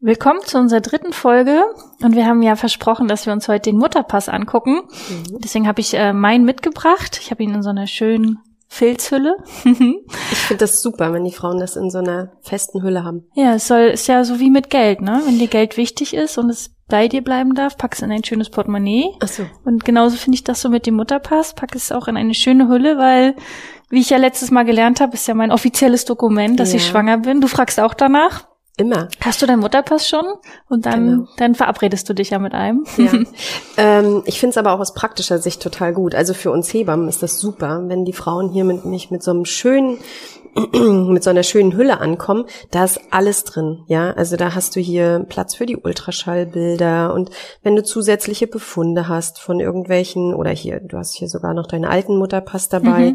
Willkommen zu unserer dritten Folge und wir haben ja versprochen, dass wir uns heute den Mutterpass angucken. Deswegen habe ich äh, meinen mitgebracht. Ich habe ihn in so einer schönen Filzhülle. Ich finde das super, wenn die Frauen das in so einer festen Hülle haben. Ja, es soll, ist ja so wie mit Geld, ne? Wenn dir Geld wichtig ist und es bei dir bleiben darf, pack es in ein schönes Portemonnaie. Ach so. Und genauso finde ich das so mit dem Mutterpass, pack es auch in eine schöne Hülle, weil, wie ich ja letztes Mal gelernt habe, ist ja mein offizielles Dokument, dass ich Ja. schwanger bin. Du fragst auch danach. Immer. Hast du deinen Mutterpass schon? Und dann, Genau. dann verabredest du dich ja mit einem. Ja. ähm, ich finde es aber auch aus praktischer Sicht total gut. Also für uns Hebammen ist das super, wenn die Frauen hier mit, nicht mit so einem schönen mit so einer schönen Hülle ankommen, da ist alles drin, ja. Also da hast du hier Platz für die Ultraschallbilder und wenn du zusätzliche Befunde hast von irgendwelchen oder hier, du hast hier sogar noch deinen alten Mutterpass dabei.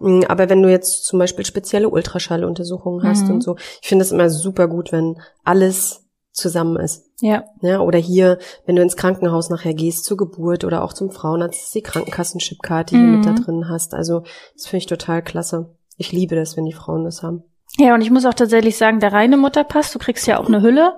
Mm, Aber wenn du jetzt zum Beispiel spezielle Ultraschalluntersuchungen hast und so, ich finde es immer super gut, wenn alles zusammen ist. Ja. Ja, oder hier, wenn du ins Krankenhaus nachher gehst zur Geburt oder auch zum Frauenarzt, du die Krankenkassenchipkarte hier mit da drin hast. Also das finde ich total klasse. Ich liebe das, wenn die Frauen das haben. Ja, und ich muss auch tatsächlich sagen, der reine Mutterpass, du kriegst ja auch eine Hülle.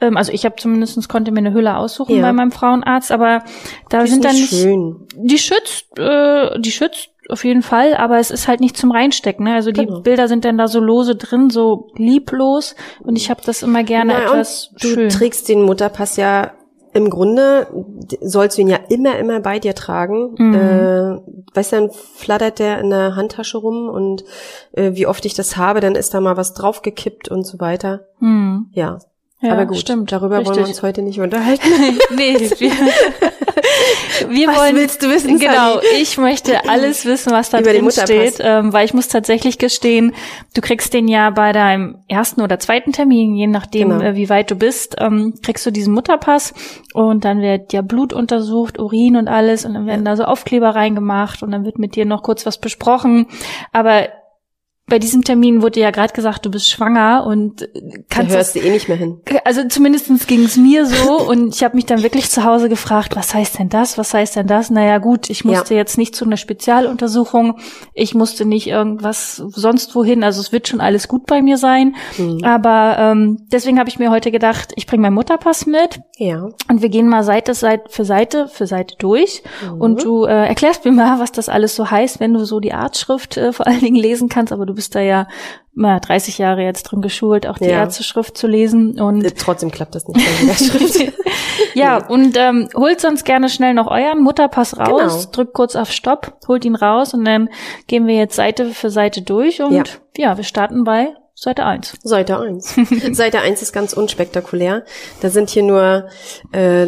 Ähm, also ich habe zumindest konnte mir eine Hülle aussuchen Ja. bei meinem Frauenarzt, aber da Die sind dann nicht schön. Die schützt, äh, die schützt auf jeden Fall, aber es ist halt nicht zum Reinstecken. Ne? Also die Genau. Bilder sind dann da so lose drin, so lieblos. Und ich habe das immer gerne Na, etwas du schön. trägst den Mutterpass ja im Grunde sollst du ihn ja immer, immer bei dir tragen. Mhm. Äh, weißt du, dann flattert der in der Handtasche rum und äh, wie oft ich das habe, dann ist da mal was draufgekippt und so weiter. Hm. Ja. Ja, Aber gut, stimmt. darüber wollen wir Richtig. uns heute nicht unterhalten. nee, wir, wir Was wollen, willst du wissen, Genau, Sally? ich möchte alles wissen, was da Über drin steht, ähm, weil ich muss tatsächlich gestehen, du kriegst den ja bei deinem ersten oder zweiten Termin, je nachdem, Genau. äh, wie weit du bist, ähm, kriegst du diesen Mutterpass und dann wird ja Blut untersucht, Urin und alles und dann werden da so Aufkleber reingemacht und dann wird mit dir noch kurz was besprochen, aber bei diesem Termin wurde ja gerade gesagt, du bist schwanger und äh, Da kannst hörst du eh nicht mehr hin. also zumindestens ging es mir so und ich habe mich dann wirklich zu Hause gefragt, was heißt denn das, was heißt denn das? Naja gut, ich musste Ja. jetzt nicht zu einer Spezialuntersuchung, ich musste nicht irgendwas sonst wohin, also es wird schon alles gut bei mir sein, Mhm. aber ähm, deswegen habe ich mir heute gedacht, ich bringe meinen Mutterpass mit Ja. und wir gehen mal Seite Seite für Seite für Seite durch und du äh, erklärst mir mal, was das alles so heißt, wenn du so die Artschrift äh, vor allen Dingen lesen kannst, aber du bist da ja na, 30 Jahre jetzt drin geschult, auch die Ja. Ärzteschrift zu lesen und Äh, Trotzdem klappt das nicht bei jeder Schrift. ja, und ähm, holt sonst gerne schnell noch euren Mutterpass raus, Genau. drückt kurz auf Stopp, holt ihn raus und dann gehen wir jetzt Seite für Seite durch und Ja. ja, wir starten bei Seite 1. Seite 1. Seite 1 ist ganz unspektakulär. Da sind hier nur, äh,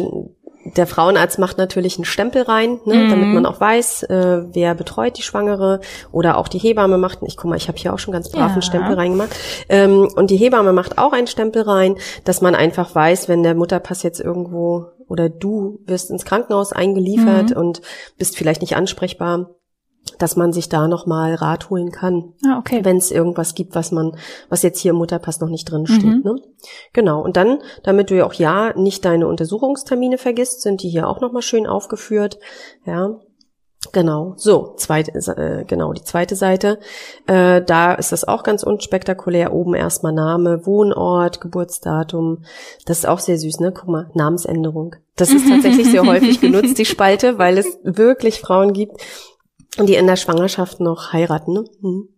der Frauenarzt macht natürlich einen Stempel rein, ne, damit man auch weiß, äh, wer betreut die Schwangere oder auch die Hebamme macht, ich guck mal, ich habe hier auch schon ganz brav Ja. einen Stempel reingemacht. Ähm, und die Hebamme macht auch einen Stempel rein, dass man einfach weiß, wenn der Mutterpass jetzt irgendwo oder du wirst ins Krankenhaus eingeliefert und bist vielleicht nicht ansprechbar, dass man sich da nochmal Rat holen kann Ah, okay. wenn es irgendwas gibt, was man, was jetzt hier im Mutterpass noch nicht drin steht. Mhm. Ne? Genau. Und dann, damit du ja auch ja nicht deine Untersuchungstermine vergisst, sind die hier auch nochmal schön aufgeführt. Ja. Genau, so, zweite, äh, genau, die zweite Seite. Äh, da ist das auch ganz unspektakulär. Oben erstmal Name, Wohnort, Geburtsdatum. Das ist auch sehr süß, ne? Guck mal, Namensänderung. Das ist tatsächlich sehr häufig genutzt, die Spalte, weil es wirklich Frauen gibt, die in der Schwangerschaft noch heiraten, ne? Hm.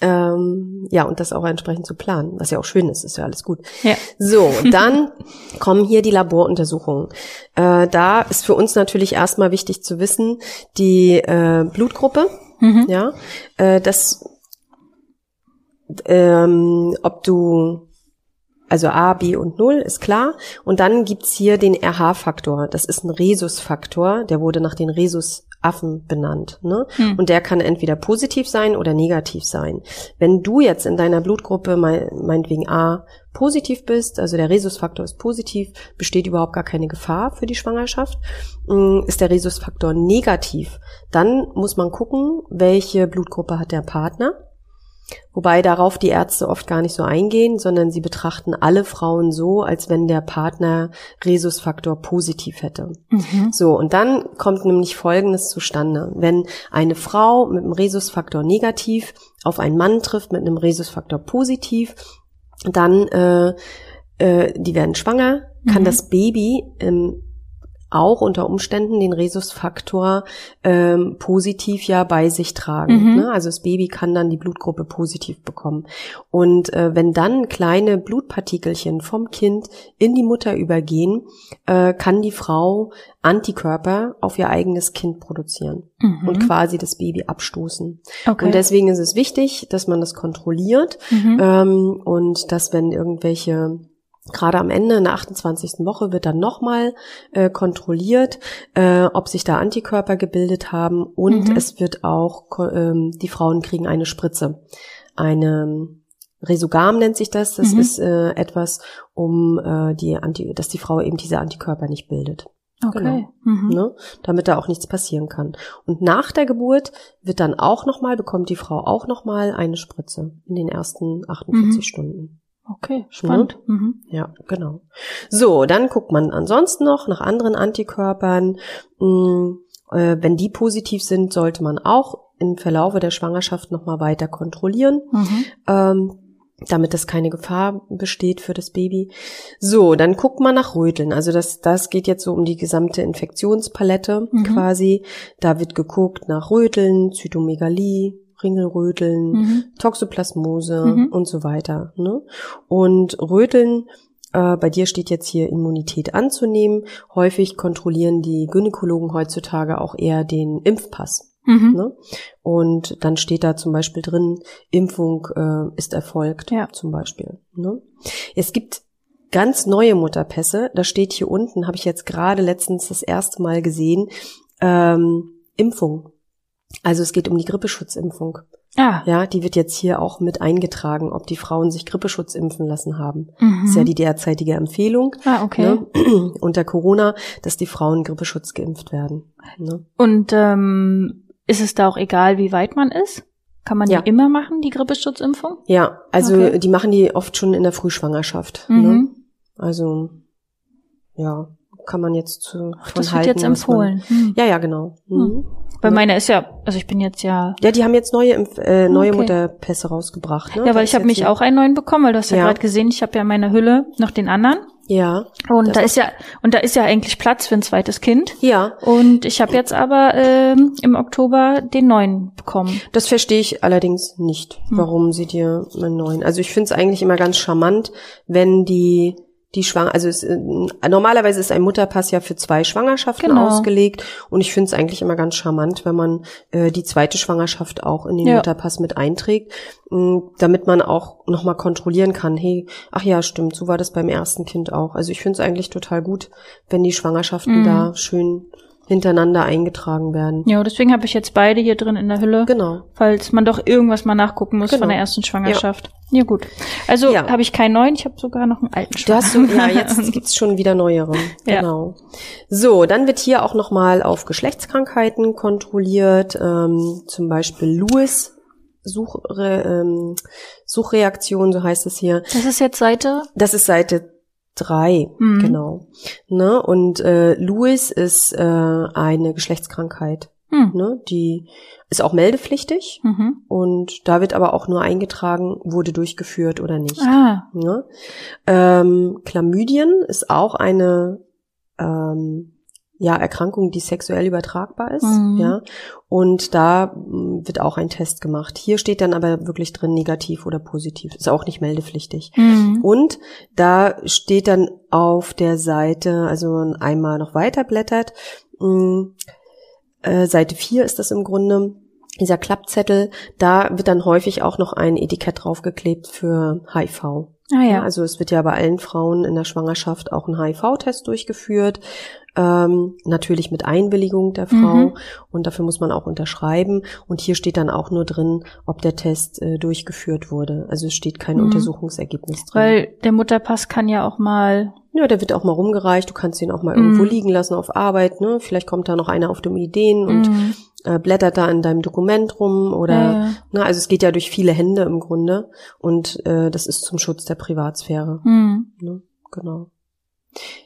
Ähm, ja, und das auch entsprechend zu planen, was ja auch schön ist, ist ja alles gut. Ja. So, dann kommen hier die Laboruntersuchungen. Äh, da ist für uns natürlich erstmal wichtig zu wissen, die äh, Blutgruppe, Mhm. ja, äh, das, ähm, ob du Also A, B und 0 ist klar. Und dann gibt's hier den RH-Faktor. Das ist ein Rhesusfaktor. Der wurde nach den Rhesus Affen benannt. Ne? Hm. Und der kann entweder positiv sein oder negativ sein. Wenn du jetzt in deiner Blutgruppe mein, meinetwegen A positiv bist, also der Rhesusfaktor ist positiv, besteht überhaupt gar keine Gefahr für die Schwangerschaft, mm, ist der Rhesusfaktor negativ, dann muss man gucken, welche Blutgruppe hat der Partner. Wobei darauf die Ärzte oft gar nicht so eingehen, sondern sie betrachten alle Frauen so, als wenn der Partner Rhesusfaktor positiv hätte. Mhm. So, und dann kommt nämlich Folgendes zustande. Wenn eine Frau mit einem Rhesusfaktor negativ auf einen Mann trifft mit einem Rhesusfaktor positiv, dann, äh, äh, die werden schwanger, kann Mhm. das Baby ähm, auch unter Umständen den Rhesusfaktor ähm, positiv ja bei sich tragen. Mhm. Ne? Also das Baby kann dann die Blutgruppe positiv bekommen. Und äh, wenn dann kleine Blutpartikelchen vom Kind in die Mutter übergehen, äh, kann die Frau Antikörper auf ihr eigenes Kind produzieren Mhm. und quasi das Baby abstoßen. okay. Und deswegen ist es wichtig, dass man das kontrolliert mhm. ähm, und dass wenn irgendwelche Gerade am Ende in der 28. Woche wird dann nochmal äh, kontrolliert, äh, ob sich da Antikörper gebildet haben und Mhm. es wird auch, ähm, die Frauen kriegen eine Spritze. Eine Resogam nennt sich das. Das Mhm. ist äh, etwas, um äh, die Anti dass die Frau eben diese Antikörper nicht bildet okay. genau. Mhm. ne, damit da auch nichts passieren kann. Und nach der Geburt wird dann auch nochmal, bekommt die Frau auch nochmal eine Spritze in den ersten 48 Mhm. Stunden. Okay, spannend. Mhm. Ja, genau. So, dann guckt man ansonsten noch nach anderen Antikörpern. Mm, äh, wenn die positiv sind, sollte man auch im Verlaufe der Schwangerschaft nochmal weiter kontrollieren Mhm. ähm, damit es keine Gefahr besteht für das Baby. So, dann guckt man nach Röteln. Also das, das geht jetzt so um die gesamte Infektionspalette Mhm. quasi. Da wird geguckt nach Röteln, Zytomegalie, Ringelröteln, Mhm. Toxoplasmose Mhm. und so weiter. Ne? Und Röteln, äh, bei dir steht jetzt hier Immunität anzunehmen. Häufig kontrollieren die Gynäkologen heutzutage auch eher den Impfpass. Mhm. Ne? Und dann steht da zum Beispiel drin, Impfung äh, ist erfolgt, Ja. zum Beispiel. Ne? Es gibt ganz neue Mutterpässe, da steht hier unten, habe ich jetzt gerade letztens das erste Mal gesehen, ähm, Impfung. Also es geht um die Grippeschutzimpfung. Ah. Ja, die wird jetzt hier auch mit eingetragen, ob die Frauen sich Grippeschutz impfen lassen haben. Mhm. Ist ja die derzeitige Empfehlung ah, okay. ne, unter Corona, dass die Frauen Grippeschutz geimpft werden. Ne? Und ähm, ist es da auch egal, wie weit man ist? Kann man Ja. die immer machen, die Grippeschutzimpfung? Ja, also Okay. die machen die oft schon in der Frühschwangerschaft. Ne? Mhm. Also ja, kann man jetzt zu Ach, das halten, wird jetzt was man- empfohlen. Hm. Ja, ja, genau. Mhm. Weil Ja. meine ist ja, also ich bin jetzt ja, Ja, die haben jetzt neue äh, neue Okay. Mutterpässe rausgebracht. Ne? ja, weil ich habe mich auch einen neuen bekommen, weil du hast ja, Ja. gerade gesehen, ich habe ja in meiner Hülle noch den anderen. Ja, Und da ist- ist ja, und da ist ja eigentlich Platz für ein zweites Kind. ja, Und ich habe jetzt aber ähm, im Oktober den neuen bekommen. das verstehe ich allerdings nicht, Hm. warum sie dir einen neuen. Also ich finde es eigentlich immer ganz charmant, wenn die die Schwanger, also es, äh, normalerweise ist ein Mutterpass ja für zwei Schwangerschaften Genau. ausgelegt und ich finde es eigentlich immer ganz charmant, wenn man äh, die zweite Schwangerschaft auch in den Ja. Mutterpass mit einträgt, mh, damit man auch nochmal kontrollieren kann, hey, ach ja, stimmt, so war das beim ersten Kind auch. Also ich finde es eigentlich total gut, wenn die Schwangerschaften Mhm. da schön hintereinander eingetragen werden. Ja, deswegen habe ich jetzt beide hier drin in der Hülle, Genau. falls man doch irgendwas mal nachgucken muss Genau. von der ersten Schwangerschaft. Ja, gut. Also Ja. habe ich keinen neuen, ich habe sogar noch einen alten Du hast so, Schwanger. ja, jetzt gibt's schon wieder neuere. Ja. Genau. So, dann wird hier auch nochmal auf Geschlechtskrankheiten kontrolliert, ähm, zum Beispiel Lewis. Suchre, ähm, Suchreaktion, so heißt es hier. Das ist jetzt Seite. Das ist Seite drei, Mhm. genau. Ne? Und äh, Lewis ist äh, eine Geschlechtskrankheit. Hm. Ne? Die ist auch meldepflichtig Mhm. und da wird aber auch nur eingetragen, wurde durchgeführt oder nicht. Ah, Ne? Ähm, Chlamydien ist auch eine ähm, ja, Erkrankung, die sexuell übertragbar ist. Mhm. Ja? Und da mm, wird auch ein Test gemacht. Hier steht dann aber wirklich drin negativ oder positiv. Ist auch nicht meldepflichtig. mhm. Und da steht dann auf der Seite, also einmal noch weiter blättert, mh, äh, Seite 4 ist das im Grunde, dieser Klappzettel, da wird dann häufig auch noch ein Etikett draufgeklebt für HIV. Ah ja. Also es wird ja bei allen Frauen in der Schwangerschaft auch ein HIV-Test durchgeführt. Ähm, natürlich mit Einwilligung der Frau Mhm. und dafür muss man auch unterschreiben und hier steht dann auch nur drin, ob der Test äh, durchgeführt wurde. Also es steht kein Mhm. Untersuchungsergebnis drin. Weil der Mutterpass kann ja auch mal. ja, der wird auch mal rumgereicht, du kannst ihn auch mal irgendwo Mhm. liegen lassen auf Arbeit, ne? Vielleicht kommt da noch einer auf dumme Ideen und Mhm. Äh, blättert da in deinem Dokument rum oder Ja, ja. na, also es geht ja durch viele Hände im Grunde und äh, das ist zum Schutz der Privatsphäre. Mhm. Ne? Genau.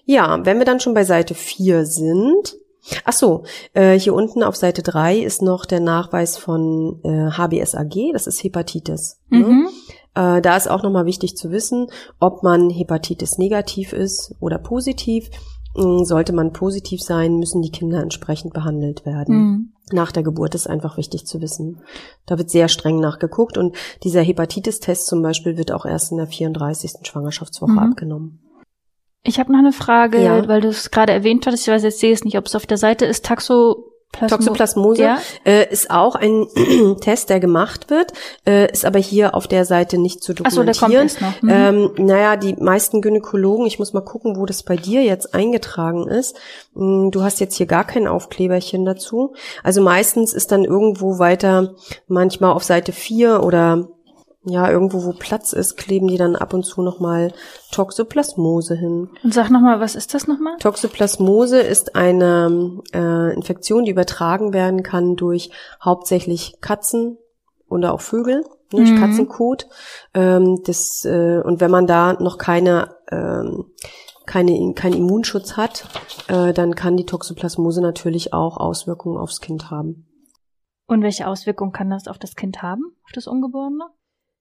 Ja, wenn wir dann schon bei Seite 4 sind. Ach so, äh, hier unten auf Seite 3 ist noch der Nachweis von äh, HBsAg, das ist Hepatitis. Ne? Mhm. Äh, da ist auch nochmal wichtig zu wissen, ob man Hepatitis negativ ist oder positiv. Mm, Sollte man positiv sein, müssen die Kinder entsprechend behandelt werden. Mhm. Nach der Geburt ist einfach wichtig zu wissen. Da wird sehr streng nachgeguckt und dieser Hepatitis-Test zum Beispiel wird auch erst in der 34. Schwangerschaftswoche Mhm. abgenommen. Ich habe noch eine Frage, Ja. weil du es gerade erwähnt hattest. Ich weiß jetzt sehe es nicht, ob es auf der Seite ist. Taxoplasmo Toxoplasmose Ja. äh, ist auch ein Test, der gemacht wird, äh, ist aber hier auf der Seite nicht zu Ach so, der kommt dokumentieren. erst noch. Mhm. Ähm, naja, die meisten Gynäkologen, ich muss mal gucken, wo das bei dir jetzt eingetragen ist. Mm, Du hast jetzt hier gar kein Aufkleberchen dazu. Also meistens ist dann irgendwo weiter, manchmal auf Seite 4 oder ja, irgendwo, wo Platz ist, kleben die dann ab und zu nochmal Toxoplasmose hin. Und sag nochmal, was ist das nochmal? Toxoplasmose ist eine äh, Infektion, die übertragen werden kann durch hauptsächlich Katzen oder auch Vögel, ne, durch Mhm. Katzenkot. Ähm, das, äh, und wenn man da noch keine, ähm, keine, keinen Immunschutz hat, äh, dann kann die Toxoplasmose natürlich auch Auswirkungen aufs Kind haben. Und welche Auswirkungen kann das auf das Kind haben, auf das Ungeborene?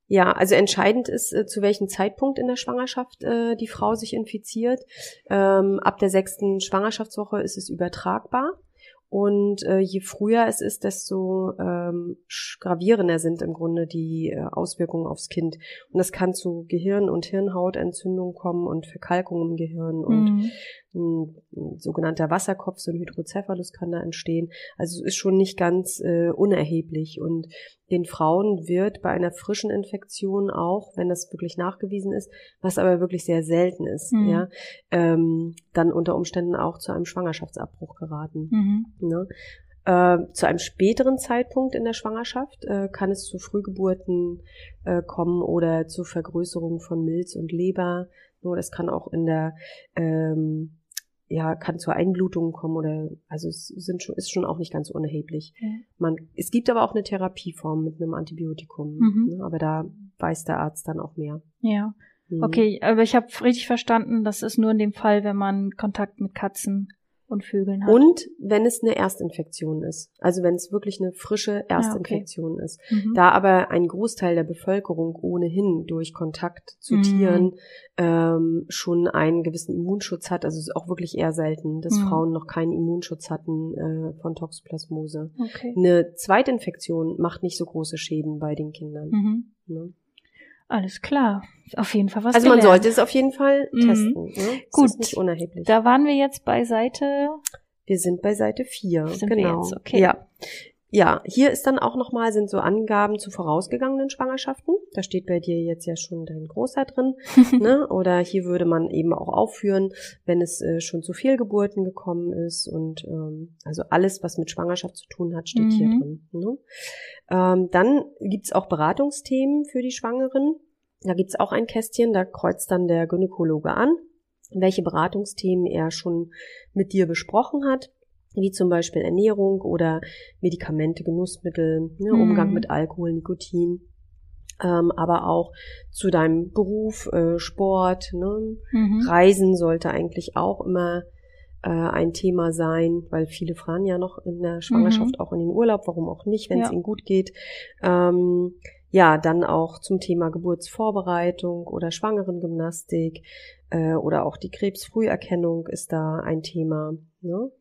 Ja, also entscheidend ist, äh, zu welchem Zeitpunkt in der Schwangerschaft äh, die Frau sich infiziert. Ähm, ab der sechsten Schwangerschaftswoche ist es übertragbar. Und äh, je früher es ist, desto ähm, gravierender sind im Grunde die äh, Auswirkungen aufs Kind. Und das kann zu Gehirn- und Hirnhautentzündung kommen und Verkalkung im Gehirn und Mhm. Ein, ein sogenannter Wasserkopf, so ein Hydrocephalus kann da entstehen. Also es ist schon nicht ganz äh, unerheblich. Und den Frauen wird bei einer frischen Infektion auch, wenn das wirklich nachgewiesen ist, was aber wirklich sehr selten ist, Mhm. ja, ähm, dann unter Umständen auch zu einem Schwangerschaftsabbruch geraten. Mhm. Ne? Äh, zu einem späteren Zeitpunkt in der Schwangerschaft äh, kann es zu Frühgeburten äh, kommen oder zu Vergrößerung von Milz und Leber. Nur das kann auch in der ähm, ja kann zu Einblutungen kommen oder also es sind schon ist schon auch nicht ganz unerheblich. Ja. Man es gibt aber auch eine Therapieform mit einem Antibiotikum, Mhm. ne? aber da weiß der Arzt dann auch mehr. Ja. Mhm. Okay, aber ich habe richtig verstanden, das ist nur in dem Fall, wenn man Kontakt mit Katzen und Vögeln hat. Und wenn es eine Erstinfektion ist, also wenn es wirklich eine frische Erstinfektion ist. Mhm. Da aber ein Großteil der Bevölkerung ohnehin durch Kontakt zu Mhm. Tieren ähm, schon einen gewissen Immunschutz hat, also es ist auch wirklich eher selten, dass Mhm. Frauen noch keinen Immunschutz hatten äh, von Toxoplasmose. Okay. Eine Zweitinfektion macht nicht so große Schäden bei den Kindern. Mhm. Ne? Alles klar. Auf jeden Fall was Also man gelernt. sollte es auf jeden Fall Mhm. testen. Ne? Gut. ist nicht unerheblich. Da waren wir jetzt bei Seite. Wir sind bei Seite 4. Sind wir genau. jetzt, okay. Ja. Ja, hier ist dann auch nochmal, sind so Angaben zu vorausgegangenen Schwangerschaften. Da steht bei dir jetzt ja schon dein Großer drin. ne? Oder hier würde man eben auch aufführen, wenn es äh, schon zu Fehlgeburten gekommen ist. Und ähm, also alles, was mit Schwangerschaft zu tun hat, steht hier Mhm. drin. Ne? Ähm, dann gibt's auch Beratungsthemen für die Schwangeren. Da gibt's auch ein Kästchen, da kreuzt dann der Gynäkologe an, welche Beratungsthemen er schon mit dir besprochen hat, wie zum Beispiel Ernährung oder Medikamente, Genussmittel, ne, Mhm. Umgang mit Alkohol, Nikotin, ähm, aber auch zu deinem Beruf, äh, Sport, ne, Mhm. Reisen sollte eigentlich auch immer äh, ein Thema sein, weil viele fahren ja noch in der Schwangerschaft auch in den Urlaub, warum auch nicht, wenn es Ja. ihnen gut geht. Ähm, ja, dann auch zum Thema Geburtsvorbereitung oder Schwangerengymnastik äh, oder auch die Krebsfrüherkennung ist da ein Thema. Ne?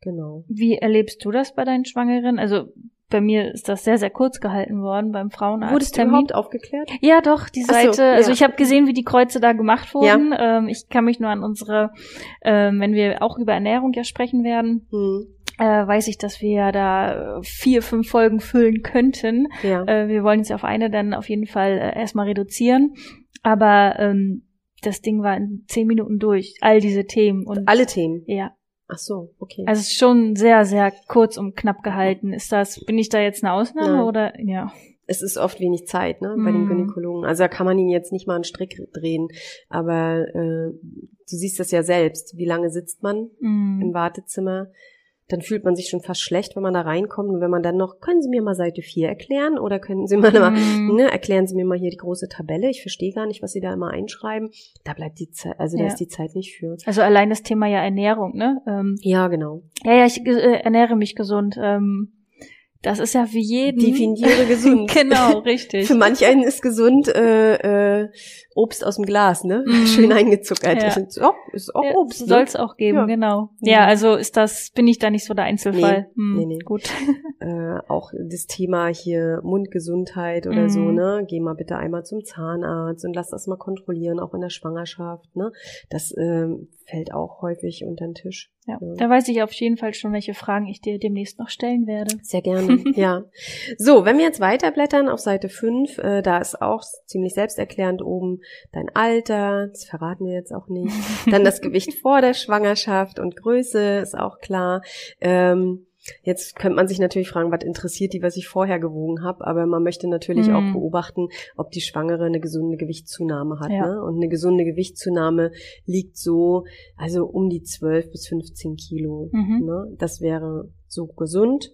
Genau. Wie erlebst du das bei deinen Schwangeren? Also bei mir ist das sehr, sehr kurz gehalten worden beim Wurdest du überhaupt aufgeklärt? Ja, doch, die Ach so, Seite. also ja. ich habe gesehen, wie die Kreuze da gemacht wurden. Ähm, ich kann mich nur an unsere, ähm, wenn wir auch über Ernährung ja sprechen werden, Hm. äh, weiß ich, dass wir ja da vier, fünf Folgen füllen könnten. Ja. Äh, wir wollen es auf eine dann auf jeden Fall äh, erstmal reduzieren. Aber ähm, das Ding war in zehn Minuten durch, all diese Themen. Und Alle Themen. ja, Ach so, okay. also es ist schon sehr, sehr kurz und knapp gehalten. Ist das, bin ich da jetzt eine Ausnahme Nein. oder ja? es ist oft wenig Zeit, ne, bei den Mm. Gynäkologen. Also da kann man ihn jetzt nicht mal einen Strick drehen. Aber äh, du siehst das ja selbst. Wie lange sitzt man Mm. im Wartezimmer? Dann fühlt man sich schon fast schlecht, wenn man da reinkommt. Und wenn man dann noch, können Sie mir mal Seite 4 erklären? Oder können Sie mal, mal Mm. ne, erklären Sie mir mal hier die große Tabelle. Ich verstehe gar nicht, was Sie da immer einschreiben. Da bleibt die Zeit, also da Ja. ist die Zeit nicht für. Also allein das Thema ja Ernährung, ne? Ähm, Ja, genau. ja, ja, ich äh, ernähre mich gesund. Ähm, das ist ja für jeden. Definiere gesund. genau, richtig. Für manch einen ist gesund äh, äh, Obst aus dem Glas, ne? Mm. Schön eingezuckert. Ja. Ist auch, ist auch Ja, Obst. Soll Ne? es auch geben, Ja. genau. Mhm. Ja, also ist das, bin ich da nicht so der Einzelfall. Nee, Hm, nee, nee. Gut. Äh, auch das Thema hier Mundgesundheit oder Mhm. so, ne? Geh mal bitte einmal zum Zahnarzt und lass das mal kontrollieren, auch in der Schwangerschaft, ne? Das ähm, fällt auch häufig unter den Tisch. Ja, Ja. da weiß ich auf jeden Fall schon, welche Fragen ich dir demnächst noch stellen werde. Sehr gerne, ja. So, wenn wir jetzt weiterblättern auf Seite 5, äh, da ist auch ziemlich selbsterklärend oben dein Alter, das verraten wir jetzt auch nicht. Dann das Gewicht vor der Schwangerschaft und Größe ist auch klar. Ähm, jetzt könnte man sich natürlich fragen, was interessiert die, was ich vorher gewogen habe, aber man möchte natürlich Mhm. auch beobachten, ob die Schwangere eine gesunde Gewichtszunahme hat. Ja. Ne? Und eine gesunde Gewichtszunahme liegt so, also um die 12 bis 15 Kilo. Mhm. Ne? Das wäre so gesund.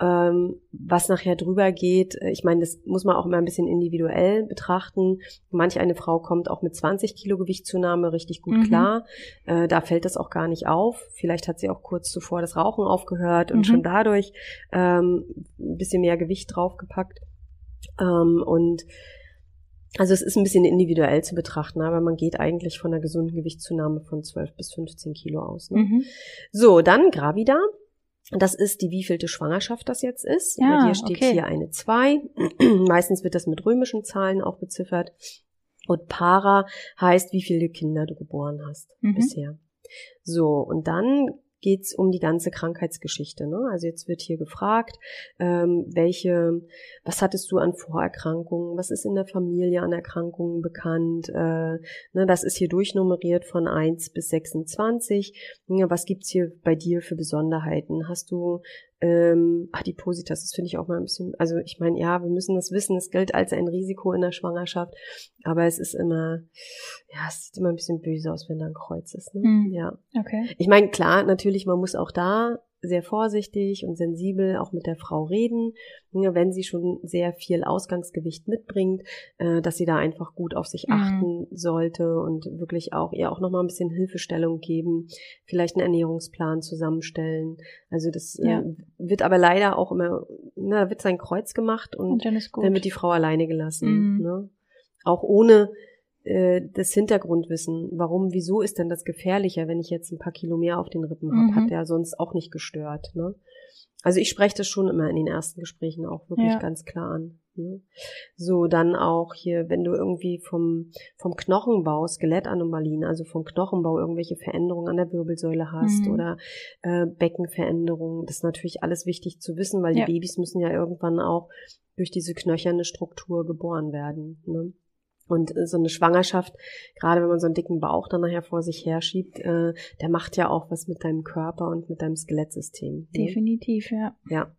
Ähm, was nachher drüber geht, äh, ich meine, das muss man auch immer ein bisschen individuell betrachten. Manch eine Frau kommt auch mit 20 Kilo Gewichtszunahme richtig gut Mhm. klar. Äh, da fällt das auch gar nicht auf. Vielleicht hat sie auch kurz zuvor das Rauchen aufgehört und Mhm. schon dadurch ähm, ein bisschen mehr Gewicht draufgepackt. Ähm, und also es ist ein bisschen individuell zu betrachten, aber man geht eigentlich von einer gesunden Gewichtszunahme von 12 bis 15 Kilo aus. Ne? Mhm. So, dann Gravida. Das ist die wievielte Schwangerschaft das jetzt ist. Ja, Bei dir steht okay. hier eine 2. Meistens wird das mit römischen Zahlen auch beziffert. Und Para heißt, wie viele Kinder du geboren hast Mhm. bisher. So, und dann geht's um die ganze Krankheitsgeschichte. Ne? Also jetzt wird hier gefragt, ähm, welche, was hattest du an Vorerkrankungen, was ist in der Familie an Erkrankungen bekannt? Äh, ne, das ist hier durchnummeriert von 1 bis 26. Ja, was gibt's hier bei dir für Besonderheiten? Hast du ähm, Adipositas, das finde ich auch mal ein bisschen, also ich meine, ja, wir müssen das wissen, es gilt als ein Risiko in der Schwangerschaft, aber es ist immer, ja, es sieht immer ein bisschen böse aus, wenn da ein Kreuz ist. Ne? Mhm. Ja. Okay. Ich meine, klar, natürlich, man muss auch da sehr vorsichtig und sensibel auch mit der Frau reden, ja, wenn sie schon sehr viel Ausgangsgewicht mitbringt, äh, dass sie da einfach gut auf sich Mhm. achten sollte und wirklich auch ihr auch nochmal ein bisschen Hilfestellung geben, vielleicht einen Ernährungsplan zusammenstellen. Also das Ja. äh, wird aber leider auch immer, na, da wird sein Kreuz gemacht und Und dann dann wird die Frau alleine gelassen. Mhm. Ne? Auch ohne äh, das Hintergrundwissen. Warum, wieso ist denn das gefährlicher, wenn ich jetzt ein paar Kilo mehr auf den Rippen habe? Mhm. Hat der sonst auch nicht gestört. Ne? Also ich spreche das schon immer in den ersten Gesprächen auch wirklich Ja. ganz klar an. Ne? So, dann auch hier, wenn du irgendwie vom, vom Knochenbau, Skelettanomalien, also vom Knochenbau irgendwelche Veränderungen an der Wirbelsäule hast Mhm. oder äh, Beckenveränderungen, das ist natürlich alles wichtig zu wissen, weil Ja. die Babys müssen ja irgendwann auch durch diese knöcherne Struktur geboren werden. Ne? Und äh, so eine Schwangerschaft, gerade wenn man so einen dicken Bauch dann nachher vor sich herschiebt, äh, der macht ja auch was mit deinem Körper und mit deinem Skelettsystem. Ne? Definitiv, ja. Ja.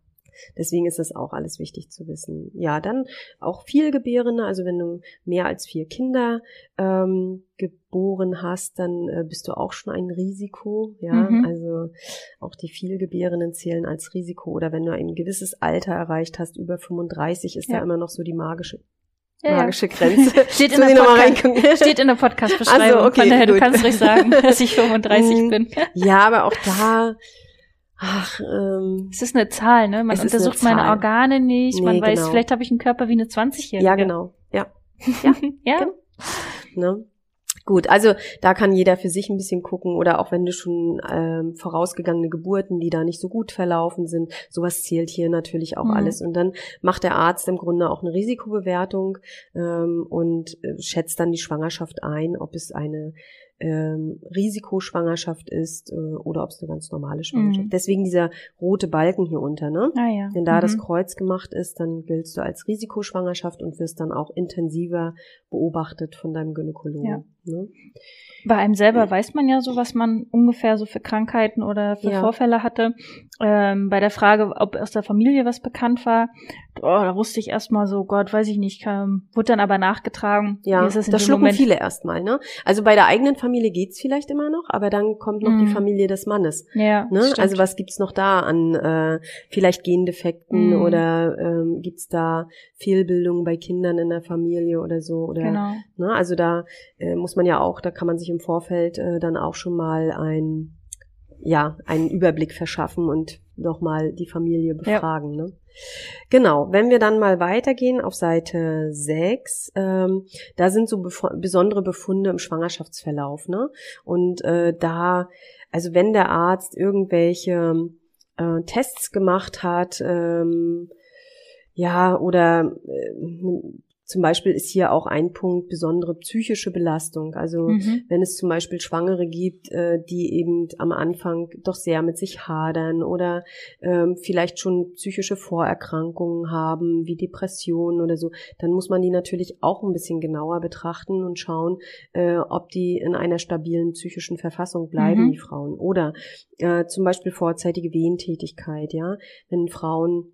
Deswegen ist das auch alles wichtig zu wissen. Ja, dann auch Vielgebärende, also wenn du mehr als vier Kinder ähm, geboren hast, dann äh, bist du auch schon ein Risiko. Ja, Mhm. also auch die Vielgebärenden zählen als Risiko. Oder wenn du ein gewisses Alter erreicht hast, über 35, ist Ja. da immer noch so die magische, Ja, ja. magische Grenze. Steht in der Podcast-? Steht in der Podcast-Beschreibung. Ach so, okay, Von daher, du kannst ruhig sagen, dass ich 35 Mhm. bin. Ja, aber auch da, ach, ähm, Es ist eine Zahl, ne? Man untersucht meine. Organe nicht. Man Nee, weiß, genau. vielleicht habe ich einen Körper wie eine 20-Jährige. ja, genau. Ja, ja? Genau. Ne? Gut, also da kann jeder für sich ein bisschen gucken oder auch wenn du schon ähm, vorausgegangene Geburten, die da nicht so gut verlaufen sind, sowas zählt hier natürlich auch Mhm. alles. Und dann macht der Arzt im Grunde auch eine Risikobewertung ähm, und äh, schätzt dann die Schwangerschaft ein, ob es eine ähm, Risikoschwangerschaft ist äh, oder ob es eine ganz normale Schwangerschaft. Mhm. Deswegen dieser rote Balken hier unter, ne? Ah ja. Wenn da das Mhm. Kreuz gemacht ist, dann giltst du als Risikoschwangerschaft und wirst dann auch intensiver beobachtet von deinem Gynäkologen. Ja. Ne? Bei einem selber weiß man ja so, was man ungefähr so für Krankheiten oder für Ja. Vorfälle hatte. Ähm, bei der Frage, ob aus der Familie was bekannt war, oh, da wusste ich erstmal so, Gott, weiß ich nicht, kam, wurde dann aber nachgetragen. Ja, es das dem schlucken Moment? viele erstmal, ne? Also bei der eigenen Familie geht's vielleicht immer noch, aber dann kommt noch Mhm. die Familie des Mannes. Ja, Ne? stimmt. Also was gibt's noch da an äh, vielleicht Gendefekten Mhm. oder ähm, gibt's da Fehlbildungen bei Kindern in der Familie oder so oder genau. ne? Also da äh, muss man ja auch, da kann man sich im Vorfeld äh, dann auch schon mal ein ja einen Überblick verschaffen und nochmal die Familie befragen. Ne? Genau, wenn wir dann mal weitergehen auf Seite 6, ähm, da sind so befo- besondere Befunde im Schwangerschaftsverlauf. Ne? Und äh, da, also wenn der Arzt irgendwelche äh, Tests gemacht hat, ähm, ja, oder äh, zum Beispiel ist hier auch ein Punkt besondere psychische Belastung. Also Mhm. wenn es zum Beispiel Schwangere gibt, äh, die eben am Anfang doch sehr mit sich hadern oder ähm, vielleicht schon psychische Vorerkrankungen haben, wie Depressionen oder so, dann muss man die natürlich auch ein bisschen genauer betrachten und schauen, äh, ob die in einer stabilen psychischen Verfassung bleiben, Mhm. die Frauen. Oder äh, zum Beispiel vorzeitige Wehentätigkeit, ja, wenn Frauen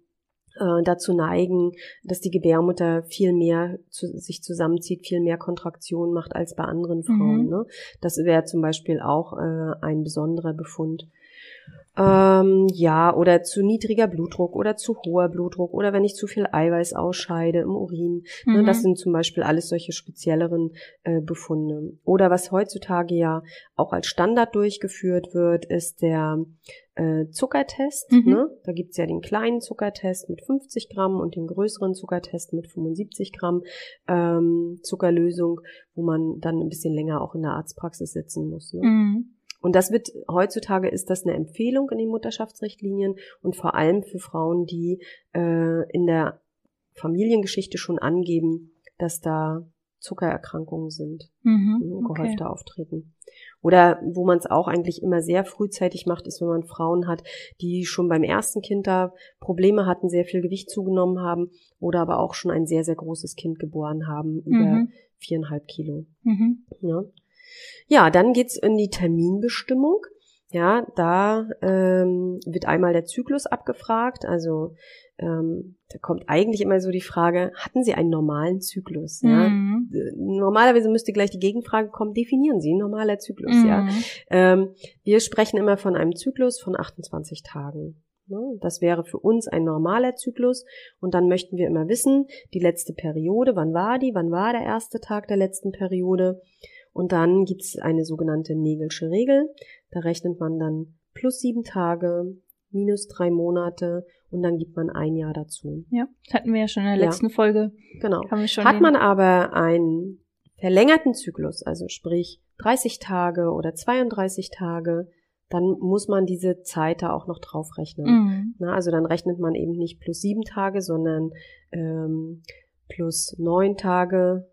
äh, dazu neigen, dass die Gebärmutter viel mehr zu, sich zusammenzieht, viel mehr Kontraktion macht als bei anderen Frauen. Mhm. Ne? Das wäre zum Beispiel auch äh, ein besonderer Befund. Ähm, ja, oder zu niedriger Blutdruck oder zu hoher Blutdruck oder wenn ich zu viel Eiweiß ausscheide im Urin. Ne, Mhm. das sind zum Beispiel alles solche spezielleren äh, Befunde. Oder was heutzutage ja auch als Standard durchgeführt wird, ist der äh, Zuckertest. Mhm. Ne? Da gibt's ja den kleinen Zuckertest mit 50 Gramm und den größeren Zuckertest mit 75 Gramm ähm, Zuckerlösung, wo man dann ein bisschen länger auch in der Arztpraxis sitzen muss. Ne? Mhm. Und das wird, heutzutage ist das eine Empfehlung in den Mutterschaftsrichtlinien und vor allem für Frauen, die äh, in der Familiengeschichte schon angeben, dass da Zuckererkrankungen sind Mhm. Okay. gehäufter auftreten. Oder wo man es auch eigentlich immer sehr frühzeitig macht, ist, wenn man Frauen hat, die schon beim ersten Kind da Probleme hatten, sehr viel Gewicht zugenommen haben oder aber auch schon ein sehr, sehr großes Kind geboren haben, über Mhm. viereinhalb Kilo. Mhm. Ja, ja dann geht's in die Terminbestimmung. Ja, da ähm, wird einmal der Zyklus abgefragt. Also ähm, da kommt eigentlich immer so die Frage, hatten Sie einen normalen Zyklus? Ja? Mhm. Normalerweise müsste gleich die Gegenfrage kommen, definieren Sie normaler Zyklus, ja. Mhm. Ähm, wir sprechen immer von einem Zyklus von 28 Tagen. Ne? Das wäre für uns ein normaler Zyklus. Und dann möchten wir immer wissen, die letzte Periode, wann war die, wann war der erste Tag der letzten Periode. Und dann gibt's eine sogenannte Nägelsche Regel. Da rechnet man dann plus sieben Tage, minus drei Monate und dann gibt man ein Jahr dazu. Ja, das hatten wir ja schon in der Ja. letzten Folge. Genau. Haben wir schon Hat man aber einen verlängerten Zyklus, also sprich 30 Tage oder 32 Tage, dann muss man diese Zeit da auch noch draufrechnen. Mhm. Na, also dann rechnet man eben nicht plus sieben Tage, sondern ähm, plus neun Tage.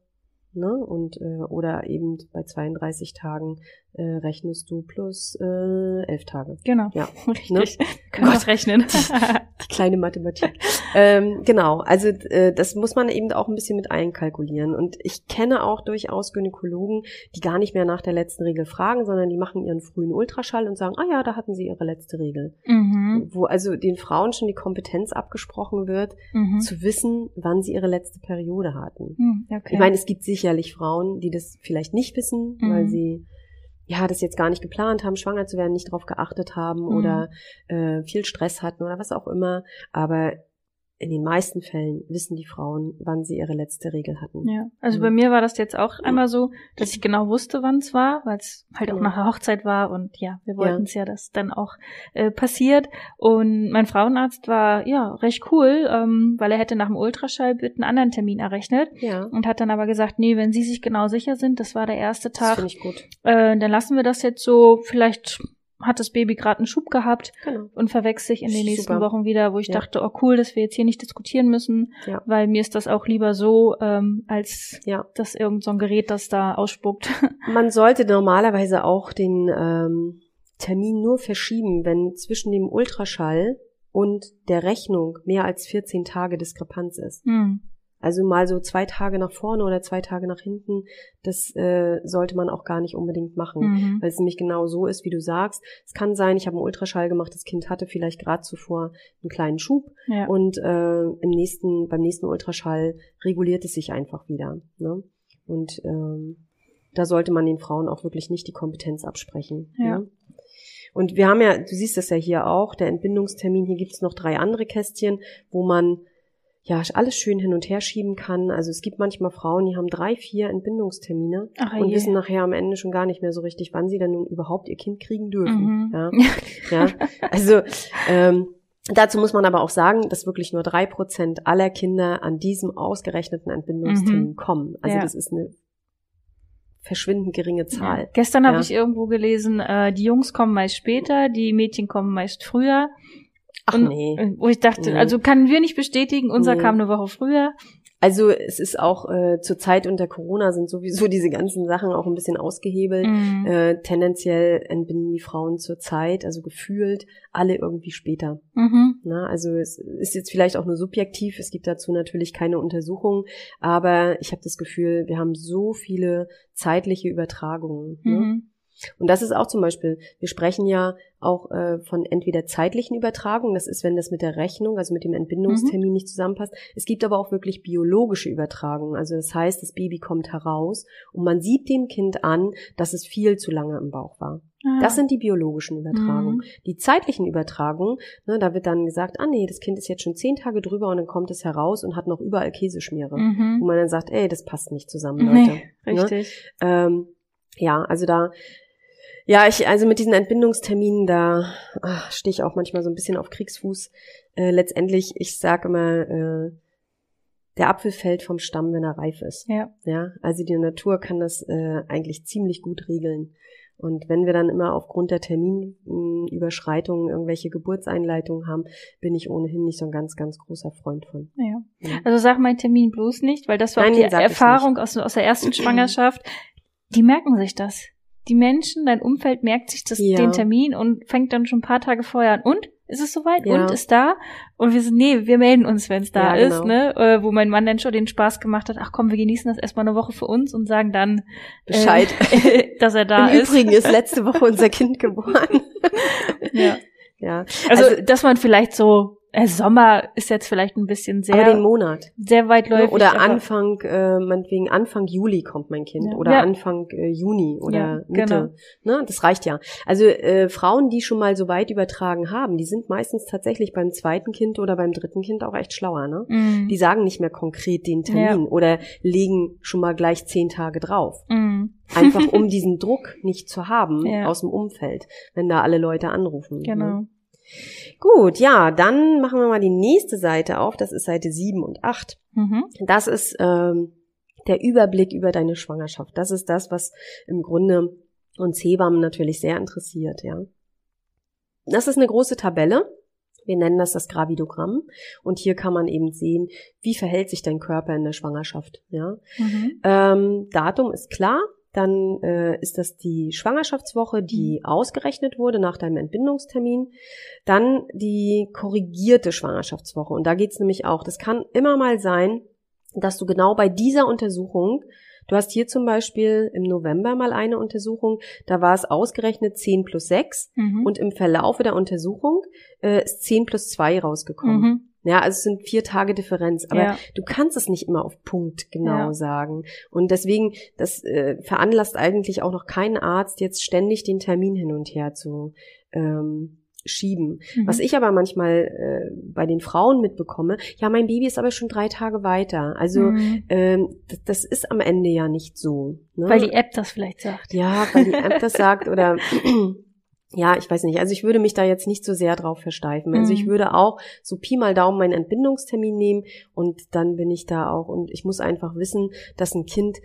Ne? Und äh, oder eben bei 32 Tagen äh, rechnest du plus äh, elf Tage. Genau. Ja, Richtig. Können wir Gott. rechnen. Die kleine Mathematik. ähm, genau, also äh, das muss man eben auch ein bisschen mit einkalkulieren. Und ich kenne auch durchaus Gynäkologen, die gar nicht mehr nach der letzten Regel fragen, sondern die machen ihren frühen Ultraschall und sagen, ah ja, da hatten sie ihre letzte Regel. mhm. Wo also den Frauen schon die Kompetenz abgesprochen wird, Mhm. zu wissen, wann sie ihre letzte Periode hatten. Mhm. Okay. Ich meine, es gibt sicherlich Frauen, die das vielleicht nicht wissen, Mhm. weil sie ja das jetzt gar nicht geplant haben, schwanger zu werden, nicht darauf geachtet haben Mhm. oder äh, viel Stress hatten oder was auch immer. Aber in den meisten Fällen wissen die Frauen, wann sie ihre letzte Regel hatten. Ja, also bei mir war das jetzt auch einmal so, dass ich genau wusste, wann es war, weil es halt auch Ja. nach der Hochzeit war und ja, wir Ja. wollten es ja, dass dann auch äh, passiert. Und mein Frauenarzt war ja recht cool, ähm, weil er hätte nach dem Ultraschall mit einen anderen Termin errechnet Ja, und hat dann aber gesagt, nee, wenn Sie sich genau sicher sind, das war der erste das Tag, finde ich gut. äh, dann lassen wir das jetzt so, vielleicht hat das Baby gerade einen Schub gehabt Genau. und verwechselt sich in den nächsten Super. Wochen wieder, wo ich Ja. dachte, oh cool, dass wir jetzt hier nicht diskutieren müssen, Ja. weil mir ist das auch lieber so, ähm, als Ja. dass irgend so ein Gerät das da ausspuckt. Man sollte normalerweise auch den ähm, Termin nur verschieben, wenn zwischen dem Ultraschall und der Rechnung mehr als 14 Tage Diskrepanz ist. Hm. Also mal so zwei Tage nach vorne oder zwei Tage nach hinten, das äh, sollte man auch gar nicht unbedingt machen. Mhm. Weil es nämlich genau so ist, wie du sagst. Es kann sein, ich habe einen Ultraschall gemacht, das Kind hatte vielleicht gerade zuvor einen kleinen Schub Ja. und äh, im nächsten, beim nächsten Ultraschall reguliert es sich einfach wieder. Ne? Und ähm, da sollte man den Frauen auch wirklich nicht die Kompetenz absprechen. Ja. Ne? Und wir haben ja, du siehst das ja hier auch, der Entbindungstermin, hier gibt's noch drei andere Kästchen, wo man ja alles schön hin und her schieben kann. Also es gibt manchmal Frauen, die haben drei, vier Entbindungstermine Ach, und je. wissen nachher am Ende schon gar nicht mehr so richtig, wann sie dann nun überhaupt ihr Kind kriegen dürfen. Mhm. Ja. Ja, also ähm, dazu muss man aber auch sagen, dass wirklich nur drei Prozent aller Kinder an diesem ausgerechneten Entbindungstermin Mhm. kommen. Also Ja. das ist eine verschwindend geringe Zahl. Ja. Gestern habe Ja. ich irgendwo gelesen, äh, die Jungs kommen meist später, die Mädchen kommen meist früher. Ach Und, nee. äh, Wo ich dachte, Nee. also können wir nicht bestätigen, unser Nee. kam eine Woche früher. Also es ist auch äh, zur Zeit unter Corona sind sowieso diese ganzen Sachen auch ein bisschen ausgehebelt. Mhm. Äh, tendenziell entbinden die Frauen zur Zeit, also gefühlt alle irgendwie später. Mhm. Na, also es ist jetzt vielleicht auch nur subjektiv, es gibt dazu natürlich keine Untersuchungen, aber ich habe das Gefühl, wir haben so viele zeitliche Übertragungen. Ne? Mhm. Und das ist auch zum Beispiel, wir sprechen ja auch äh, von entweder zeitlichen Übertragungen, das ist, wenn das mit der Rechnung, also mit dem Entbindungstermin nicht zusammenpasst. Es gibt aber auch wirklich biologische Übertragungen. Also das heißt, das Baby kommt heraus und man sieht dem Kind an, dass es viel zu lange im Bauch war. Ah. Das sind die biologischen Übertragungen. Mhm. Die zeitlichen Übertragungen, ne, da wird dann gesagt, ah nee, das Kind ist jetzt schon zehn Tage drüber und dann kommt es heraus und hat noch überall Käseschmiere. Wo Mhm. man dann sagt, ey, das passt nicht zusammen, Leute. Nee, Ne? richtig. Ähm, ja, also da, ja, ich, also mit diesen Entbindungsterminen, da ach, stehe ich auch manchmal so ein bisschen auf Kriegsfuß. Äh, letztendlich, ich sage immer, äh, der Apfel fällt vom Stamm, wenn er reif ist. Ja. Ja, also die Natur kann das äh, eigentlich ziemlich gut regeln. Und wenn wir dann immer aufgrund der Terminüberschreitungen irgendwelche Geburtseinleitungen haben, bin ich ohnehin nicht so ein ganz, ganz großer Freund von. ja. Ja. Also sag meinen Termin bloß nicht, weil das war Nein, auch die Erfahrung aus, aus der ersten Schwangerschaft. Die merken sich das. Die Menschen, dein Umfeld merkt sich das, Ja. den Termin und fängt dann schon ein paar Tage vorher an. Und? Ist es soweit? Ja. Und ist da? Und wir sind, nee, wir melden uns, wenn es da Ja, ist, genau. ne? Äh, wo mein Mann dann schon den Spaß gemacht hat, ach komm, wir genießen das erstmal eine Woche für uns und sagen dann Bescheid. äh, dass er da Im ist. Übrigen ist letzte Woche unser Kind geboren. Ja. ja. Also, Also- dass man vielleicht so, äh, Sommer ist jetzt vielleicht ein bisschen sehr, Aber den Monat. sehr weitläufig. Oder Anfang, äh, meinetwegen Anfang Juli kommt mein Kind. Ja. Oder Ja. Anfang äh, Juni oder Mitte. Ne, das reicht ja. Also äh, Frauen, die schon mal so weit übertragen haben, die sind meistens tatsächlich beim zweiten Kind oder beim dritten Kind auch echt schlauer. Ne? Mhm. Die sagen nicht mehr konkret den Termin oder legen schon mal gleich zehn Tage drauf. Mhm. Einfach um diesen Druck nicht zu haben aus dem Umfeld, wenn da alle Leute anrufen. Ne? Gut, ja, dann machen wir mal die nächste Seite auf. Das ist Seite 7 und 8. Mhm. Das ist ähm, der Überblick über deine Schwangerschaft. Das ist das, was im Grunde uns Hebammen natürlich sehr interessiert, ja. Das ist eine große Tabelle. Wir nennen das das Gravidogramm. Und hier kann man eben sehen, wie verhält sich dein Körper in der Schwangerschaft, ja. Mhm. Ähm, Datum ist klar. Dann äh, ist das die Schwangerschaftswoche, die ausgerechnet wurde nach deinem Entbindungstermin. Dann die korrigierte Schwangerschaftswoche. Und da geht's nämlich auch. Das kann immer mal sein, dass du genau bei dieser Untersuchung, du hast hier zum Beispiel im November mal eine Untersuchung, da war es ausgerechnet 10 plus 6 Mhm. und im Verlaufe der Untersuchung äh, ist 10 plus 2 rausgekommen. Mhm. Ja, also es sind vier Tage Differenz. Aber Ja. du kannst es nicht immer auf Punkt genau Ja. sagen. Und deswegen, das äh, veranlasst eigentlich auch noch keinen Arzt, jetzt ständig den Termin hin und her zu ähm, schieben. Mhm. Was ich aber manchmal äh, bei den Frauen mitbekomme, ja, mein Baby ist aber schon drei Tage weiter. Also Mhm. ähm, das, das ist am Ende ja nicht so. Ne? Weil die App das vielleicht sagt. Ja, weil die App das sagt oder ja, ich weiß nicht. Also ich würde mich da jetzt nicht so sehr drauf versteifen. Also ich Mhm. würde auch so Pi mal Daumen meinen Entbindungstermin nehmen und dann bin ich da auch und ich muss einfach wissen, dass ein Kind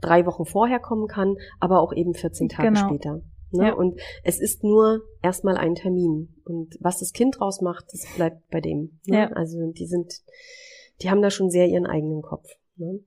drei Wochen vorher kommen kann, aber auch eben 14 Tage Genau. später. Ne? Ja. Und es ist nur erstmal ein Termin. Und was das Kind draus macht, das bleibt bei dem. Ne? Ja. Also die sind, die haben da schon sehr ihren eigenen Kopf. Ne?